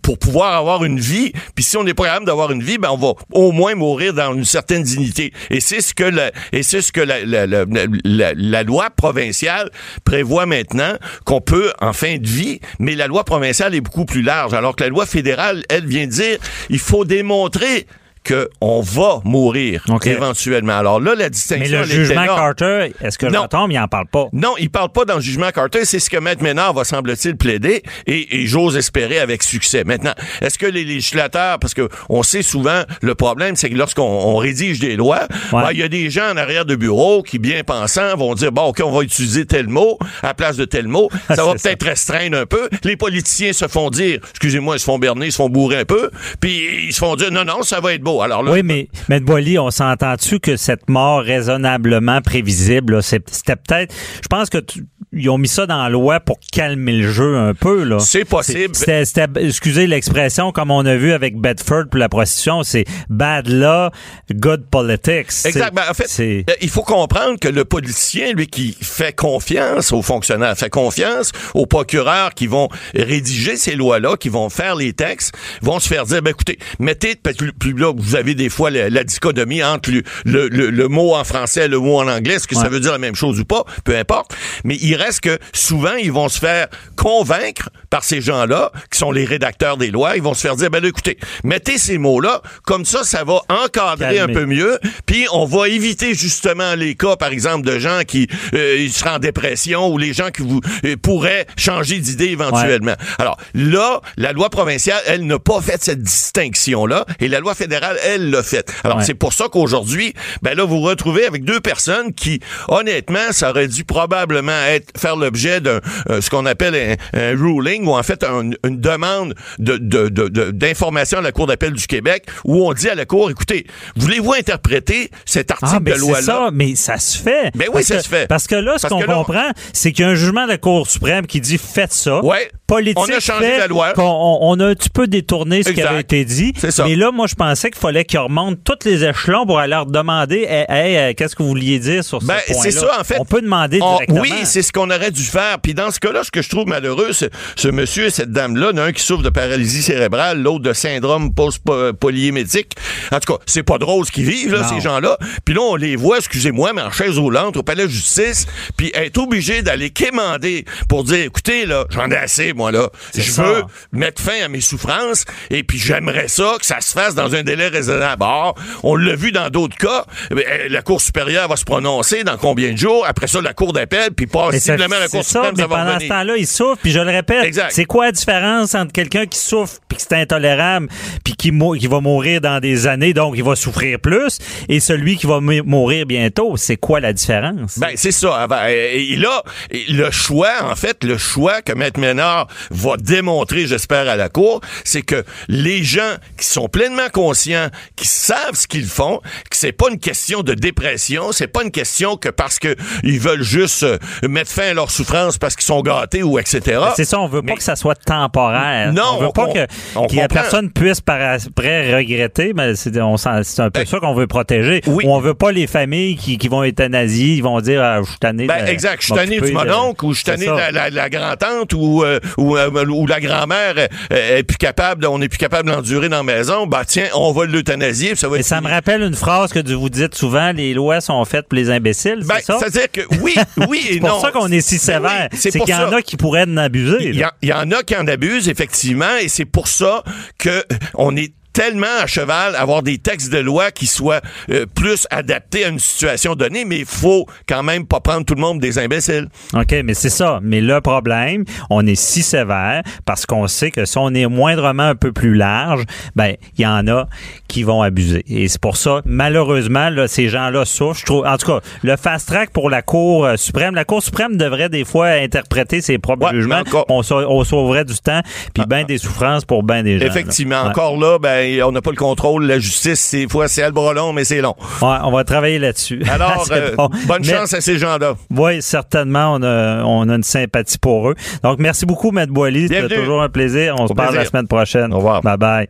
pour pouvoir avoir une vie. Puis si on n'est pas capable d'avoir une vie, ben on va au moins mourir dans une certaine dignité. Et c'est ce que la, et c'est ce que la, la, la, la- la loi provinciale prévoit maintenant qu'on peut en fin de vie. Mais la loi provinciale est beaucoup plus large, alors que la loi fédérale, elle vient dire, il faut démontrer que on va mourir éventuellement. Alors là, la distinction. Mais le jugement là. Carter, est-ce que Non. tombe, il en parle pas? Non, il parle pas dans le jugement Carter. C'est ce que Maître Ménard va, semble-t-il, plaider et, et j'ose espérer avec succès. Maintenant, est-ce que les législateurs, parce que on sait souvent, le problème, c'est que lorsqu'on on rédige des lois, Ouais. ben, il y a des gens en arrière de bureau qui, bien pensants, vont dire, bon, OK, on va utiliser tel mot à la place de tel mot. *laughs* Ça va peut-être restreindre un peu. Les politiciens se font dire, excusez-moi, ils se font berner, ils se font bourrer un peu, puis ils se font dire, non, non, ça va être beau. Alors là, Oui, mais M. Boily, on s'entend-tu que cette mort raisonnablement prévisible, c'était peut-être. Je pense que tu- ils ont mis ça dans la loi pour calmer le jeu un peu. là. c'est possible. C'était, excusez l'expression, comme on a vu avec Bedford pour la prostitution, c'est bad law, good politics. Exact. Ben, en fait, euh, il faut comprendre que le politicien, lui, qui fait confiance aux fonctionnaires, fait confiance aux procureurs qui vont rédiger ces lois-là, qui vont faire les textes, vont se faire dire, ben écoutez, mettez, plus là, vous avez des fois la, la dichotomie entre le, le, le- le mot en français et le mot en anglais, est-ce que ça veut dire la même chose ou pas, peu importe. Mais il reste que souvent, ils vont se faire convaincre par ces gens-là, qui sont les rédacteurs des lois, ils vont se faire dire, ben là, écoutez, mettez ces mots-là, comme ça, ça va encadrer Calmer. un peu mieux, puis on va éviter justement les cas, par exemple, de gens qui euh, seraient en dépression ou les gens qui vous euh, pourraient changer d'idée éventuellement. Alors là, la loi provinciale, elle n'a pas fait cette distinction-là, et la loi fédérale, elle l'a fait. Alors Ouais. c'est pour ça qu'aujourd'hui, ben là, vous vous retrouvez avec deux personnes qui, honnêtement, ça aurait dû probablement être faire l'objet d'un euh, ce qu'on appelle un, un ruling ou en fait un- une demande de de- de- de- d'information à la Cour d'appel du Québec où on dit à la Cour, écoutez, voulez-vous interpréter cet article Ah, ben de c'est loi-là? ça, mais ça se fait. Ben oui, Parce ça que- se fait. Parce que là, ce Parce qu'on comprend, c'est qu'il y a un jugement de la Cour suprême qui dit faites ça. Ouais. Politique On a changé fait la loi. qu'on- On, on a un petit peu détourné ce qui avait été dit. C'est ça. Mais là, moi, je pensais qu'il fallait qu'ils remontent tous les échelons pour aller leur demander Hey, hey, euh, qu'est-ce que vous vouliez dire sur Ben, ce point-là? c'est ça, en fait. On peut demander On- directement. oui, c'est ce qu'on aurait dû faire. Puis dans ce cas-là, ce que je trouve malheureux, ce monsieur et cette dame-là, il y en a un qui souffre de paralysie cérébrale, l'autre de syndrome post-polyémétique. En tout cas, c'est pas drôle ce qu'ils vivent, là, ces gens-là. Puis là, on les voit, excusez-moi, mais en chaise roulante au palais de justice, puis être obligé d'aller quémander pour dire, écoutez, là, j'en ai assez, moi, là. Je veux mettre fin à mes souffrances, et puis j'aimerais ça que ça se fasse dans un délai raisonnable. Or, on l'a vu dans d'autres cas, ben, la Cour supérieure va se prononcer dans combien de jours, après ça, la Cour d'appel, puis possiblement la Cour ça va pendant ce temps-là, il souffre, puis je le répète, c'est quoi la différence entre quelqu'un qui souffre puis que c'est intolérable puis qui, va mourir dans des années, donc il va souffrir plus, et celui qui va mourir bientôt, c'est quoi la différence? Ben, c'est ça. Ah, ben, Et là, le choix, en fait, le choix que Maître Ménard va démontrer, j'espère, à la Cour, c'est que les gens qui sont pleinement conscients, qui savent ce qu'ils font, que c'est pas une question de dépression, c'est pas une question que parce que ils veulent juste euh, mettre fin à leur souffrance parce qu'ils sont gâtés ou etc. C'est ça, on veut Mais- pas que ça soit temporaire. Non, on veut on pas que on ait comprend. personne puisse par après regretter, mais c'est un peu Ben, ça qu'on veut protéger. oui. On veut pas les familles qui, qui vont euthanasier, ils vont dire ah, je suis tanné Ben, exact. Je suis tanné du mononcle ou je suis tanné de la, la- la grand-tante ou, euh, ou, euh, ou la grand-mère est plus capable, on est plus capable d'endurer dans la maison. Bah tiens, on va l'euthanasier, ça va être ça me rappelle une phrase que vous dites souvent, les lois sont faites pour les imbéciles, Ben, c'est ça? c'est-à-dire que oui, *laughs* oui et C'est non. pour ça qu'on est si Ben sévère. oui, c'est qu'il y en a qui pourraient en abuser. Il y, là. en- il y en a qui en abusent, effectivement, et c'est pour ça que euh, on est tellement à cheval avoir des textes de loi qui soient euh, plus adaptés à une situation donnée, mais il faut quand même pas prendre tout le monde des imbéciles. OK, mais c'est ça. Mais le problème, on est si sévère parce qu'on sait que si on est moindrement un peu plus large, ben, il y en a qui vont abuser. Et c'est pour ça, malheureusement, là, ces gens-là souffrent. Je trouve, en tout cas, le fast track pour la Cour euh, suprême, la Cour suprême devrait des fois interpréter ses propres Ouais, jugements. encore- On, sau- on sauverait du temps puis ben des souffrances pour ben des gens. là. Effectivement, Ouais. encore là, ben ben on n'a pas le contrôle. La justice, c'est fois c'est long, mais c'est long. Ouais, on va travailler là-dessus. *laughs* Alors, euh, bonne chance à ces gens-là. Oui, certainement, on a, on a une sympathie pour eux. Donc, merci beaucoup, Maître Boily. C'était toujours un plaisir. On se parle la semaine prochaine. Au revoir. Bye bye.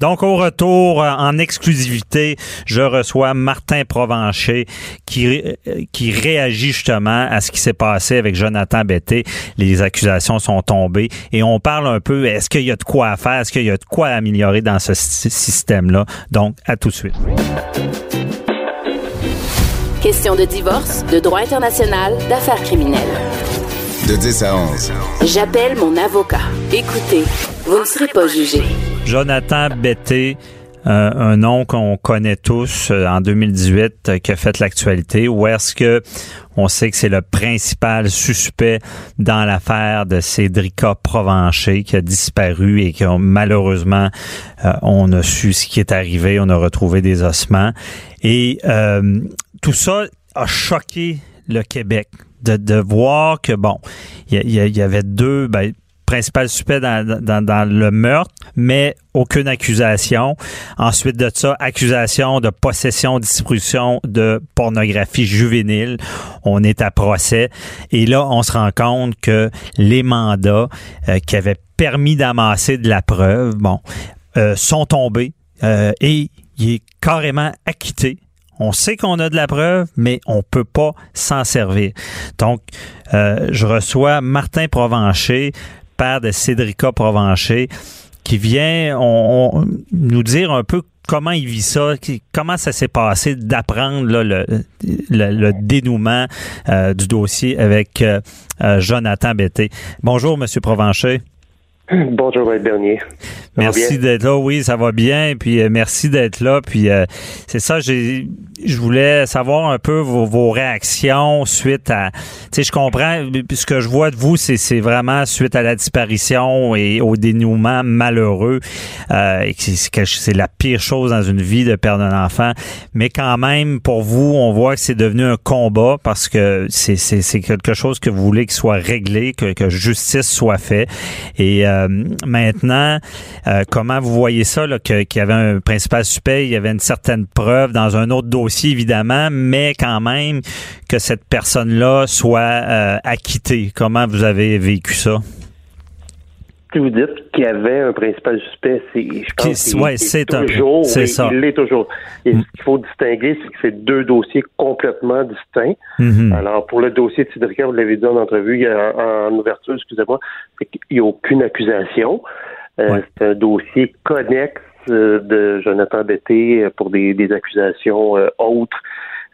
Donc, au retour, euh, en exclusivité, je reçois Martin Provencher qui, euh, qui réagit justement à ce qui s'est passé avec Jonathan Betté. Les accusations sont tombées et on parle un peu, est-ce qu'il y a de quoi à faire? Est-ce qu'il y a de quoi améliorer dans ce système-là? Donc, à tout de suite. Question de divorce, de droit international, d'affaires criminelles. De 10 à 11. J'appelle mon avocat. Écoutez, vous ne serez pas jugé. Jonathan Betté, euh, un nom qu'on connaît tous euh, en 2018 euh, qui a fait l'actualité ou est-ce que on sait que c'est le principal suspect dans l'affaire de Cédrica Provencher qui a disparu et que malheureusement on a su ce qui est arrivé, on a retrouvé des ossements. Et tout ça a choqué le Québec de, voir que bon, il y, y, avait deux ben, principal suspect dans, dans, le meurtre, mais aucune accusation. Ensuite de ça, accusation de possession, distribution de pornographie juvénile. On est à procès. Et là, on se rend compte que les mandats euh, qui avaient permis d'amasser de la preuve, bon, euh, sont tombés euh, et il est carrément acquitté on sait qu'on a de la preuve, mais on peut pas s'en servir. Donc, je reçois Martin Provencher, père de Cédrica Provencher, qui vient on, nous dire un peu comment il vit ça, comment ça s'est passé d'apprendre le, le, dénouement euh, du dossier avec euh, euh, Jonathan Betté. Bonjour, Monsieur Provencher. Bonjour, Bernier. Merci d'être là. Oui, ça va bien. Puis euh, merci d'être là. Puis euh, c'est ça, j'ai je voulais savoir un peu vos, vos réactions suite à. Tu sais, je comprends. Ce que je vois de vous, c'est vraiment suite à la disparition et au dénouement malheureux. Euh, c'est la pire chose dans une vie de perdre un enfant. Mais quand même, pour vous, on voit que c'est devenu un combat parce que c'est quelque chose que vous voulez qu'il soit réglé, que, que justice soit faite. Et euh, maintenant, euh, comment vous voyez ça, qu'il y avait un principal suspect, il y avait une certaine preuve dans un autre dossier, évidemment, mais quand même que cette personne-là soit euh, acquittée. Comment vous avez vécu ça? Si vous dites qu'il y avait un principal suspect, c'est, je pense ouais, c'est toujours, c'est ça. il l'est toujours. Et mm. ce qu'il faut distinguer, c'est que c'est deux dossiers complètement distincts. Mm-hmm. Alors, pour le dossier de Cédric, vous l'avez dit en entrevue, il y a, en, ouverture, excusez-moi, il n'y a aucune accusation. Euh, c'est un dossier connexe euh, de Jonathan Betté euh, pour des, accusations autres.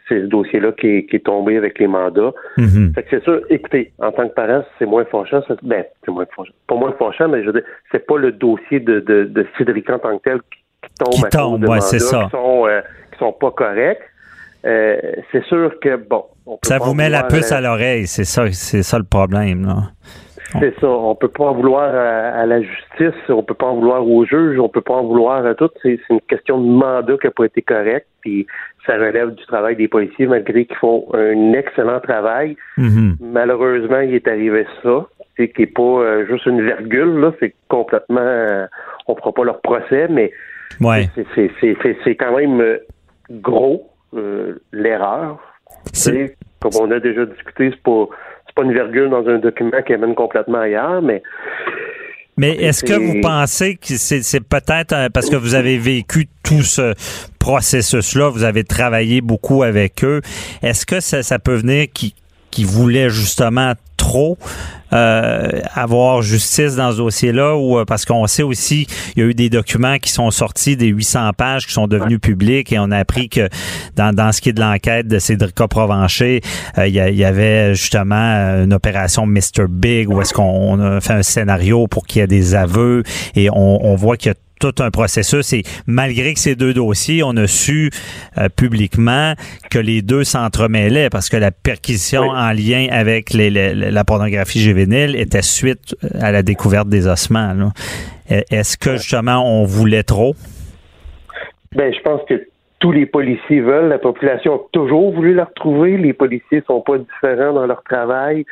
C'est ce dossier-là qui est, tombé avec les mandats. Mm-hmm. Fait que c'est sûr, écoutez, en tant que parent, c'est moins fâchant. Ben, c'est moins fâchant. Pas moins fâchant, mais je veux dire, c'est pas le dossier de, de, de Cédric en tant que tel qui tombe qui à tombe, cause de ouais, mandats c'est ça. qui sont, qui sont pas corrects. c'est sûr que bon. On peut ça vous met la puce à à l'oreille, c'est ça, c'est ça le problème. Là. C'est ça. On peut pas en vouloir à, la justice, on peut pas en vouloir aux juges, on peut pas en vouloir à tout. C'est une question de mandat qui n'a pas été correct, puis ça relève du travail des policiers, malgré qu'ils font un excellent travail. Mm-hmm. Malheureusement, il est arrivé ça, c'est qui est pas euh, juste une virgule, là, c'est complètement euh, on fera pas leur procès, mais ouais. c'est quand même euh, gros l'erreur. Comme on a déjà discuté, c'est pas pas une virgule dans un document qui amène complètement ailleurs, mais mais est-ce que vous pensez que c'est peut-être euh, parce que vous avez vécu tout ce processus-là, vous avez travaillé beaucoup avec eux, est-ce que ça, ça peut venir qui qui voulait justement trop euh, avoir justice dans ce dossier-là ou euh, parce qu'on sait aussi il y a eu des documents qui sont sortis des 800 pages qui sont devenus publics et on a appris que dans, dans ce qui est de l'enquête de Cédric Provencher euh, il, y avait justement une opération Mr Big où est-ce qu'on a fait un scénario pour qu'il y ait des aveux et on, on voit qu'il y a tout un processus et malgré que ces deux dossiers, on a su euh, publiquement que les deux s'entremêlaient parce que la perquisition en lien avec les, la pornographie juvénile était suite à la découverte des ossements. E, est-ce que justement on voulait trop? Ben, je pense que tous les policiers veulent. La population a toujours voulu la retrouver. Les policiers sont pas différents dans leur travail.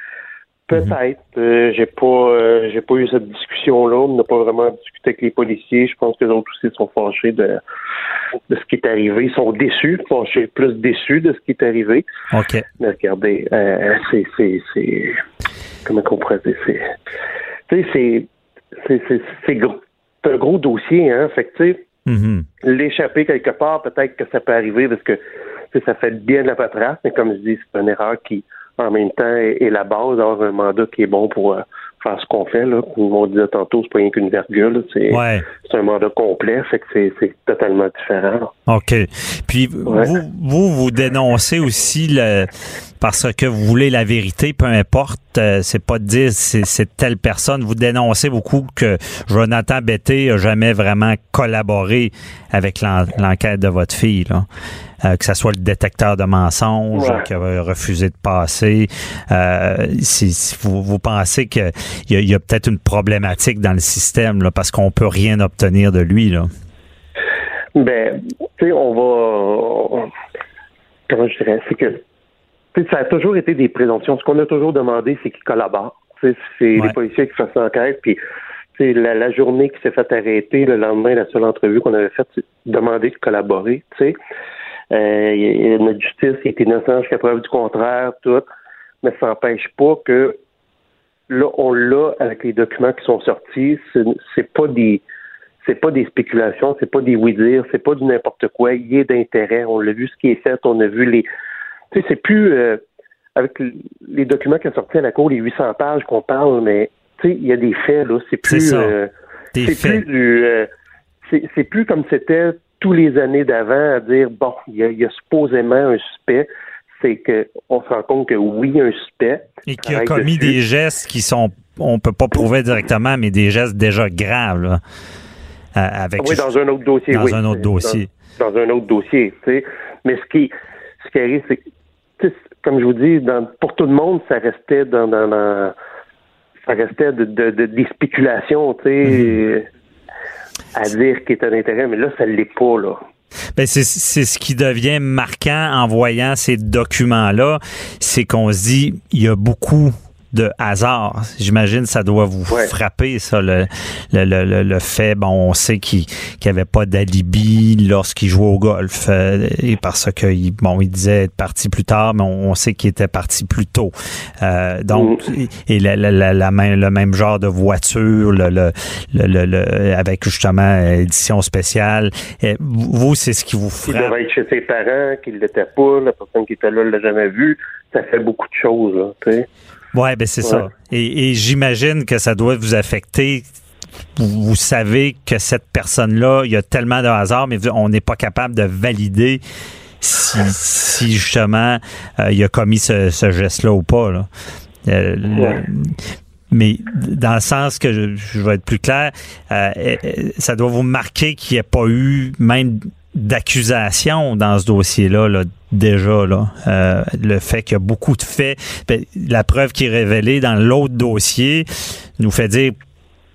Peut-être. Euh, j'ai pas euh, j'ai pas eu cette discussion-là. On n'a pas vraiment discuté avec les policiers. Je pense que les autres aussi sont fâchés de, de ce qui est arrivé. Ils sont déçus, fâchés, plus déçus de ce qui est arrivé. OK. Mais regardez, euh, c'est c'est c'est comment qu'on pourrait dire c'est tu sais c'est c'est c'est gros c'est un gros dossier hein. Fait que tu sais Mhm. l'échapper quelque part, peut-être que ça peut arriver parce que ça fait bien de la paperasse, mais comme je dis, c'est une erreur qui, en même temps, est, la base d'avoir un mandat qui est bon pour euh, faire ce qu'on fait. Là. Comme on disait tantôt, c'est pas rien qu'une virgule. C'est Ouais. un mandat complet, fait que c'est- totalement différent. OK. Puis Ouais. vous, vous, vous dénoncez aussi le parce que vous voulez la vérité, peu importe, euh, c'est pas de dire c'est telle personne. Vous dénoncez beaucoup que Jonathan Betté a jamais vraiment collaboré avec l'en- l'enquête de votre fille, là. Euh, que ce soit le détecteur de mensonges Ouais. qui a refusé de passer. Euh, si, si vous, vous pensez qu'il y a, il y a peut-être une problématique dans le système là, parce qu'on peut rien obtenir de lui. Là. Ben, tu sais, on va. Comment je dirais? C'est que. tu sais, ça a toujours été des présomptions. Ce qu'on a toujours demandé, c'est qu'ils collaborent. Tu sais, C'est Ouais. les policiers qui fassent l'enquête. Puis, la, la journée qui s'est fait arrêter, le lendemain, la seule entrevue qu'on avait faite, c'est demander de collaborer. Tu sais, Euh, notre justice est innocent jusqu'à preuve du contraire, tout. Mais ça n'empêche pas que là, on l'a avec les documents qui sont sortis. C'est pas des c'est pas des spéculations, c'est pas des oui-dire, c'est pas du n'importe quoi. Il y a d'intérêt. On l'a vu ce qui est fait, on a vu les. Tu sais, c'est plus euh, avec les documents qui sont sortis à la cour, les 800 pages qu'on parle, mais tu sais, il y a des faits là. C'est plus. C'est ça. euh, plus du. euh, c'est plus comme c'était tous les années d'avant à dire bon, il y, a, il y a supposément un suspect. C'est que on se rend compte que oui, il y a un suspect. Et qui a commis dessus. des gestes qui sont, on peut pas prouver directement, mais des gestes déjà graves, là. Avec Oui, dans un autre dossier. dans oui. un autre dossier. Dans, dans un autre dossier, tu sais. Mais ce qui, ce qui arrive, c'est que, tu sais, comme je vous dis, dans, pour tout le monde, ça restait dans, dans, dans- ça restait de, de- de- des spéculations, tu sais, à dire qu'il est un intérêt, mais là, ça l'est pas, là. Ben, c'est, c'est ce qui devient marquant en voyant ces documents-là, c'est qu'on se dit, il y a beaucoup de hasard. J'imagine ça doit vous Ouais. frapper, ça, le, le, le, le- le fait, bon, on sait qu'il n'y avait pas d'alibi lorsqu'il jouait au golf, euh, et parce que, il- bon, il disait être parti plus tard, mais on, on sait qu'il était parti plus tôt. Euh, donc, et la, la, la, la même, le même genre de voiture, le, le, le, le- le- avec justement édition spéciale. Et vous, c'est ce qui vous Il frappe. devait être chez ses parents, qu'il l'était pas, la personne qui était là l'a jamais vu. Ça fait beaucoup de choses, là, tu sais. Ouais, ben c'est Ouais. ça. Et, et j'imagine que ça doit vous affecter. Vous, vous savez que cette personne-là, il y a tellement de hasard, mais on n'est pas capable de valider si, si justement euh, il a commis ce, ce geste-là ou pas. Là. Euh, Ouais. mais dans le sens que je, je vais être plus clair, euh, euh, ça doit vous marquer qu'il n'y ait pas eu même d'accusation dans ce dossier-là, là, déjà. Là. Euh, le fait qu'il y a beaucoup de faits, ben, la preuve qui est révélée dans l'autre dossier nous fait dire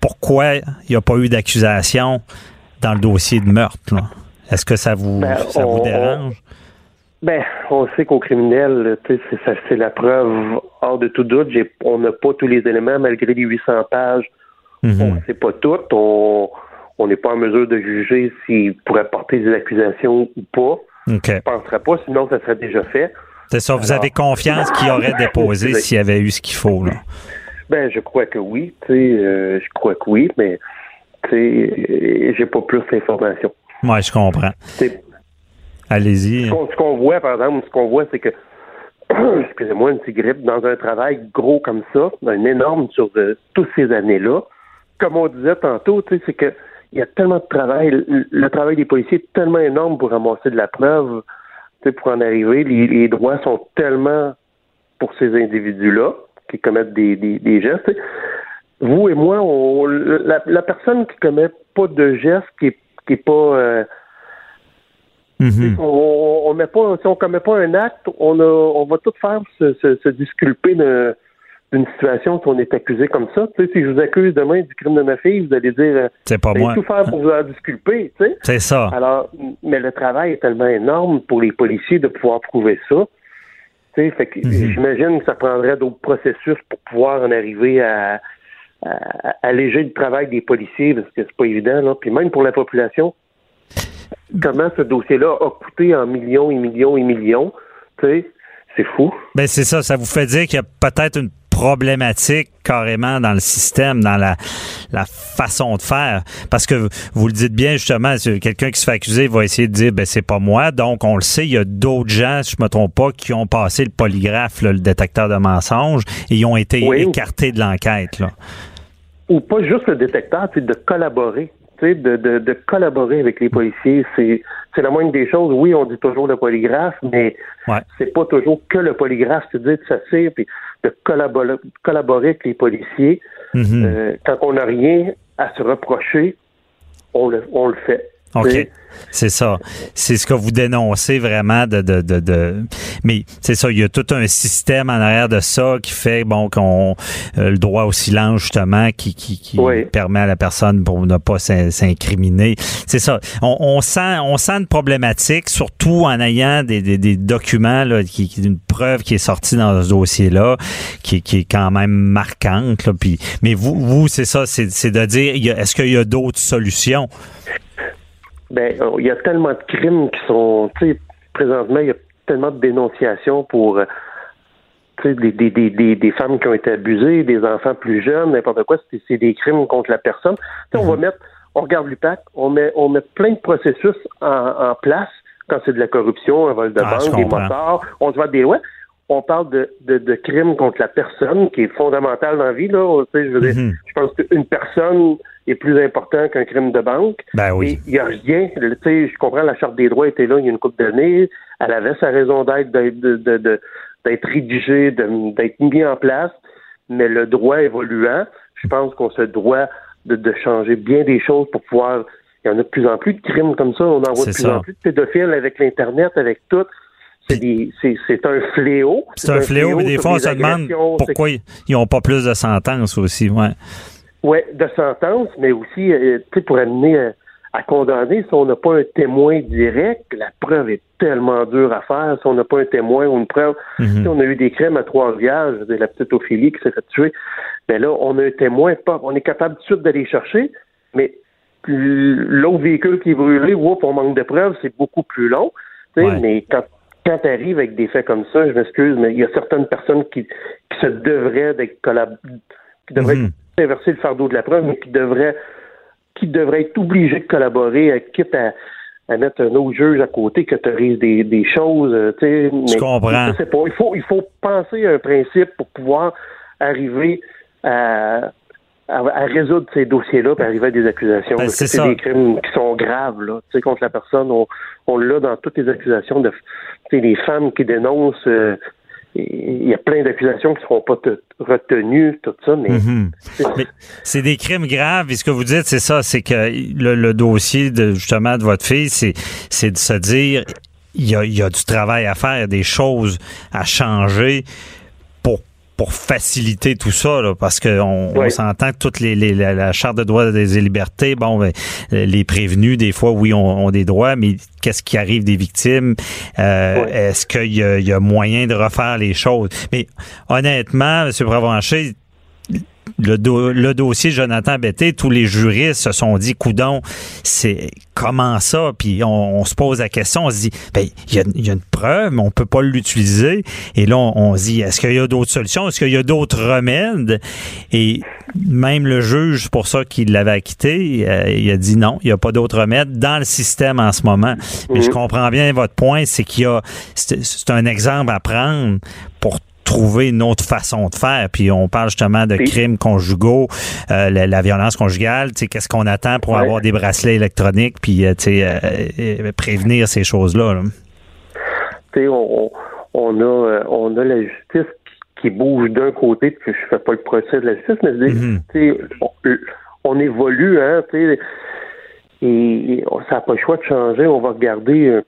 pourquoi il n'y a pas eu d'accusation dans le dossier de meurtre. là. Est-ce que ça vous, Ben, ça vous on- dérange? Ben, on sait qu'au criminel, c'est, ça- c'est la preuve hors de tout doute. J'ai, on n'a pas tous les éléments, malgré les 800 pages. Mhm. On ne sait pas tout. On on n'est pas en mesure de juger s'il pourrait porter des accusations ou pas. OK. Je ne penserais pas, sinon ça serait déjà fait. C'est ça, vous Alors- avez confiance qu'il aurait *laughs* déposé s'il y avait eu ce qu'il faut. Là? Ben, je crois que oui, tu sais, euh, je crois que oui, mais tu sais, euh, j'ai pas plus d'informations. Moi, je comprends. Allez-y. Ce qu'on, voit, par exemple, ce qu'on voit, c'est que, *coughs* excusez-moi, une petite grippe, dans un travail gros comme ça, un énorme sur de, toutes ces années-là, comme on disait tantôt, tu sais, c'est que il y a tellement de travail, le, le travail des policiers est tellement énorme pour ramasser de la preuve, pour en arriver, les, les droits sont tellement pour ces individus-là qui commettent des, des, des gestes. Vous et moi, on, la, la personne qui commet pas de gestes, qui est, qui est pas euh, Mhm. on, on met pas, si on commet pas un acte, on a, on va tout faire se, se, se disculper de- d'une situation si on est accusé comme ça. Tu sais, si je vous accuse demain du crime de ma fille, vous allez dire, euh, C'est pas moi. tout faire pour vous en disculper, tu sais. C'est ça. Alors, mais le travail est tellement énorme pour les policiers de pouvoir prouver ça. Tu sais, fait que Mhm. j'imagine que ça prendrait d'autres processus pour pouvoir en arriver à, à- à alléger le travail des policiers, parce que c'est pas évident, là. Puis même pour la population, comment ce dossier-là a coûté en millions et millions et millions, tu sais, c'est fou. Ben c'est ça, ça vous fait dire qu'il y a peut-être une problématique carrément dans le système, dans la, la façon de faire. Parce que vous le dites bien justement, quelqu'un qui se fait accuser va essayer de dire ben c'est pas moi. Donc on le sait, il y a d'autres gens, si je me trompe pas, qui ont passé le polygraphe, là, le détecteur de mensonges, et ils ont été Oui. écartés de l'enquête. là. ou pas juste le détecteur, c'est de collaborer. Tu de, de, de collaborer avec les policiers, c'est c'est la moindre des choses. Oui, on dit toujours le polygraphe, mais Ouais. c'est pas toujours que le polygraphe. De dire de s'asseoir puis de collaborer, collaborer avec les policiers. Mhm. Euh, quand on n'a rien à se reprocher, on le, on le fait. OK. C'est ça. C'est ce que vous dénoncez vraiment de, de, de, de- mais c'est ça, il y a tout un système en arrière de ça qui fait bon qu'on euh, le droit au silence justement qui, qui, qui Oui. permet à la personne pour ne pas s'in- s'incriminer. C'est ça. On, on sent on sent une problématique surtout en ayant des, des, des documents là, qui, qui une preuve qui est sortie dans ce dossier là qui, qui est quand même marquante là, puis mais vous vous c'est ça c'est c'est de dire il y a- est-ce qu'il y a d'autres solutions? Ben, euh, il y a tellement de crimes qui sont, tu sais, présentement, il y a tellement de dénonciations pour, euh, tu sais, des, des, des, des, des femmes qui ont été abusées, des enfants plus jeunes, n'importe quoi, c'est, c'est des crimes contre la personne. Tu sais, on va mettre, on regarde l'UPAC, on met, on met plein de processus en, en place quand c'est de la corruption, un vol de Ah, banque, des motards, on se voit des lois. On parle de, de, de crimes contre la personne, qui est fondamental dans la vie, là. Tu sais, je veux dire, Mhm. je pense qu'une personne est plus important qu'un crime de banque. Ben oui. Il n'y a rien. le- Tu sais, je comprends, la Charte des droits était là il y a une couple d'années. Elle avait sa raison d'être, d'être, de- d'être rédigée, d'être mis en place. Mais le droit évoluant, je pense qu'on se doit de, de changer bien des choses pour pouvoir. Il y en a de plus en plus de crimes comme ça. On en voit C'est de plus ça. en plus de pédophiles avec l'Internet, avec tout. C'est, un fléau. C'est un fléau, mais des fois, on se demande pourquoi ils ils ont pas plus de sentences aussi. Ouais. Oui, de sentence, mais aussi, euh, tu sais, pour amener euh, à condamner, si on n'a pas un témoin direct, la preuve est tellement dure à faire. Si on n'a pas un témoin ou une preuve, Mhm. Sais, on a eu des crimes à Trois-Rivières, dire, la petite Ophélie qui s'est fait tuer. Mais là, on a un témoin, pas, on est capable tout de suite d'aller chercher, mais l'autre véhicule qui est brûlé, oups, on manque de preuves, c'est beaucoup plus long. Tu sais, Ouais. Mais quand, quand tu arrives avec des faits comme ça, je m'excuse, mais il y a certaines personnes qui, qui se devraient d'être collab qui devraient Mhm. Inverser le fardeau de la preuve, mais qui devraient qui devraient être obligés de collaborer, euh, quitte à, à mettre un autre juge à côté qui autorise des, des choses. euh, tu comprends. sais pas. Il faut, il faut penser à un principe pour pouvoir arriver à, à, à résoudre ces dossiers-là et arriver à des accusations. Ben, c'est ça. des crimes qui sont graves, là. Tu sais, contre la personne. On, on l'a dans toutes les accusations de tu sais, les femmes qui dénoncent. euh, il y a plein d'accusations qui ne seront pas te- retenues, tout ça, mais Mhm. Mais c'est des crimes graves. Et ce que vous dites, c'est ça, c'est que le, le dossier de justement de votre fille, c'est de se dire il y a, il y a du travail à faire, il y a des choses à changer pour faciliter tout ça, là, parce qu'on on s'entend que toutes les, les- la, la charte de droits et libertés, bon, ben, les prévenus, des fois, oui, ont, ont des droits, mais qu'est-ce qui arrive des victimes? Euh, Oui. Est-ce qu'il y, a- il y a moyen de refaire les choses? Mais honnêtement, M. Provencher, le, do- le dossier Jonathan Betté, tous les juristes se sont dit, coudon, c'est comment ça? Puis on, on se pose la question, on se dit, ben, il y y a une preuve, mais on peut pas l'utiliser. Et là, on, on se dit, est-ce qu'il y a d'autres solutions? Est-ce qu'il y a d'autres remèdes? Et même le juge, c'est pour ça qu'il l'avait acquitté, euh, il a dit non, il n'y a pas d'autres remèdes dans le système en ce moment. Mais je comprends bien votre point, c'est qu'il y a, c'est c'est un exemple à prendre pour trouver une autre façon de faire. Puis on parle justement de crimes conjugaux, euh, la, la violence conjugale. Tu sais, qu'est-ce qu'on attend pour Ouais. avoir des bracelets électroniques puis euh, tu sais, euh, prévenir ces choses-là. là? tu sais, on, on a on a la justice qui, bouge d'un côté, puis je fais pas le procès de la justice, mais Mhm. tu sais, on, on évolue, hein, tu sais, et, ça n'a pas le choix de changer. On va regarder.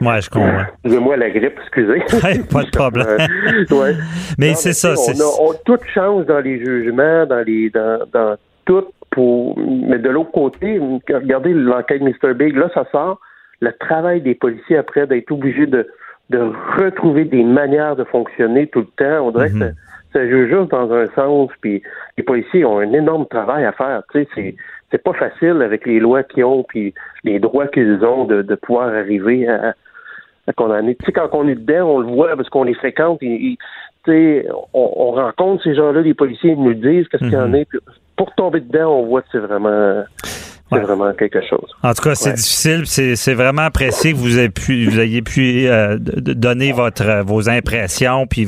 Ouais, je comprends. Excusez-moi la grippe, excusez. *laughs* Pas de problème. Euh, ouais. Mais c'est ça. On, a- on- tout change dans les jugements, dans les dans, dans tout. Pour, mais de l'autre côté, regardez l'enquête Mr. Big, là, ça sort. Le travail des policiers après d'être obligés de, de retrouver des manières de fonctionner tout le temps. On dirait que Mhm. ça, ça joue juste dans un sens, puis les policiers ont un énorme travail à faire. Tu sais, c'est c'est pas facile avec les lois qu'ils ont, puis les droits qu'ils ont de, de pouvoir arriver à, à condamner. Tu sais, quand on est dedans, on le voit parce qu'on les fréquente. tu sais, on, on rencontre ces gens-là, les policiers, ils nous disent, qu'est-ce qu'il y en Mhm. a. Puis pour tomber dedans, on voit que c'est vraiment, c'est Ouais. vraiment quelque chose. En tout cas, c'est Ouais. difficile. C'est, c'est vraiment apprécié que vous ayez pu, vous ayez pu euh, donner votre, euh, vos impressions puis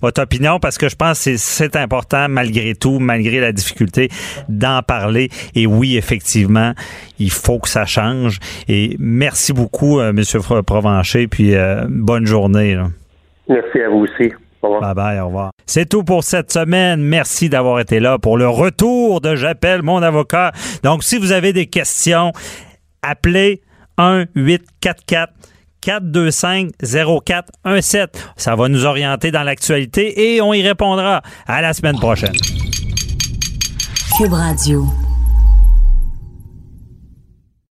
votre opinion parce que je pense que c'est, important malgré tout, malgré la difficulté, d'en parler. Et oui, effectivement, il faut que ça change. Et merci beaucoup, euh, Monsieur Provencher. Puis euh, bonne journée. là. Merci à vous aussi. Bye bye, au revoir. C'est tout pour cette semaine. Merci d'avoir été là pour le retour de J'appelle mon avocat. Donc, si vous avez des questions, appelez 1-844. 425-0417. Ça va nous orienter dans l'actualité et on y répondra à la semaine prochaine. Cube Radio.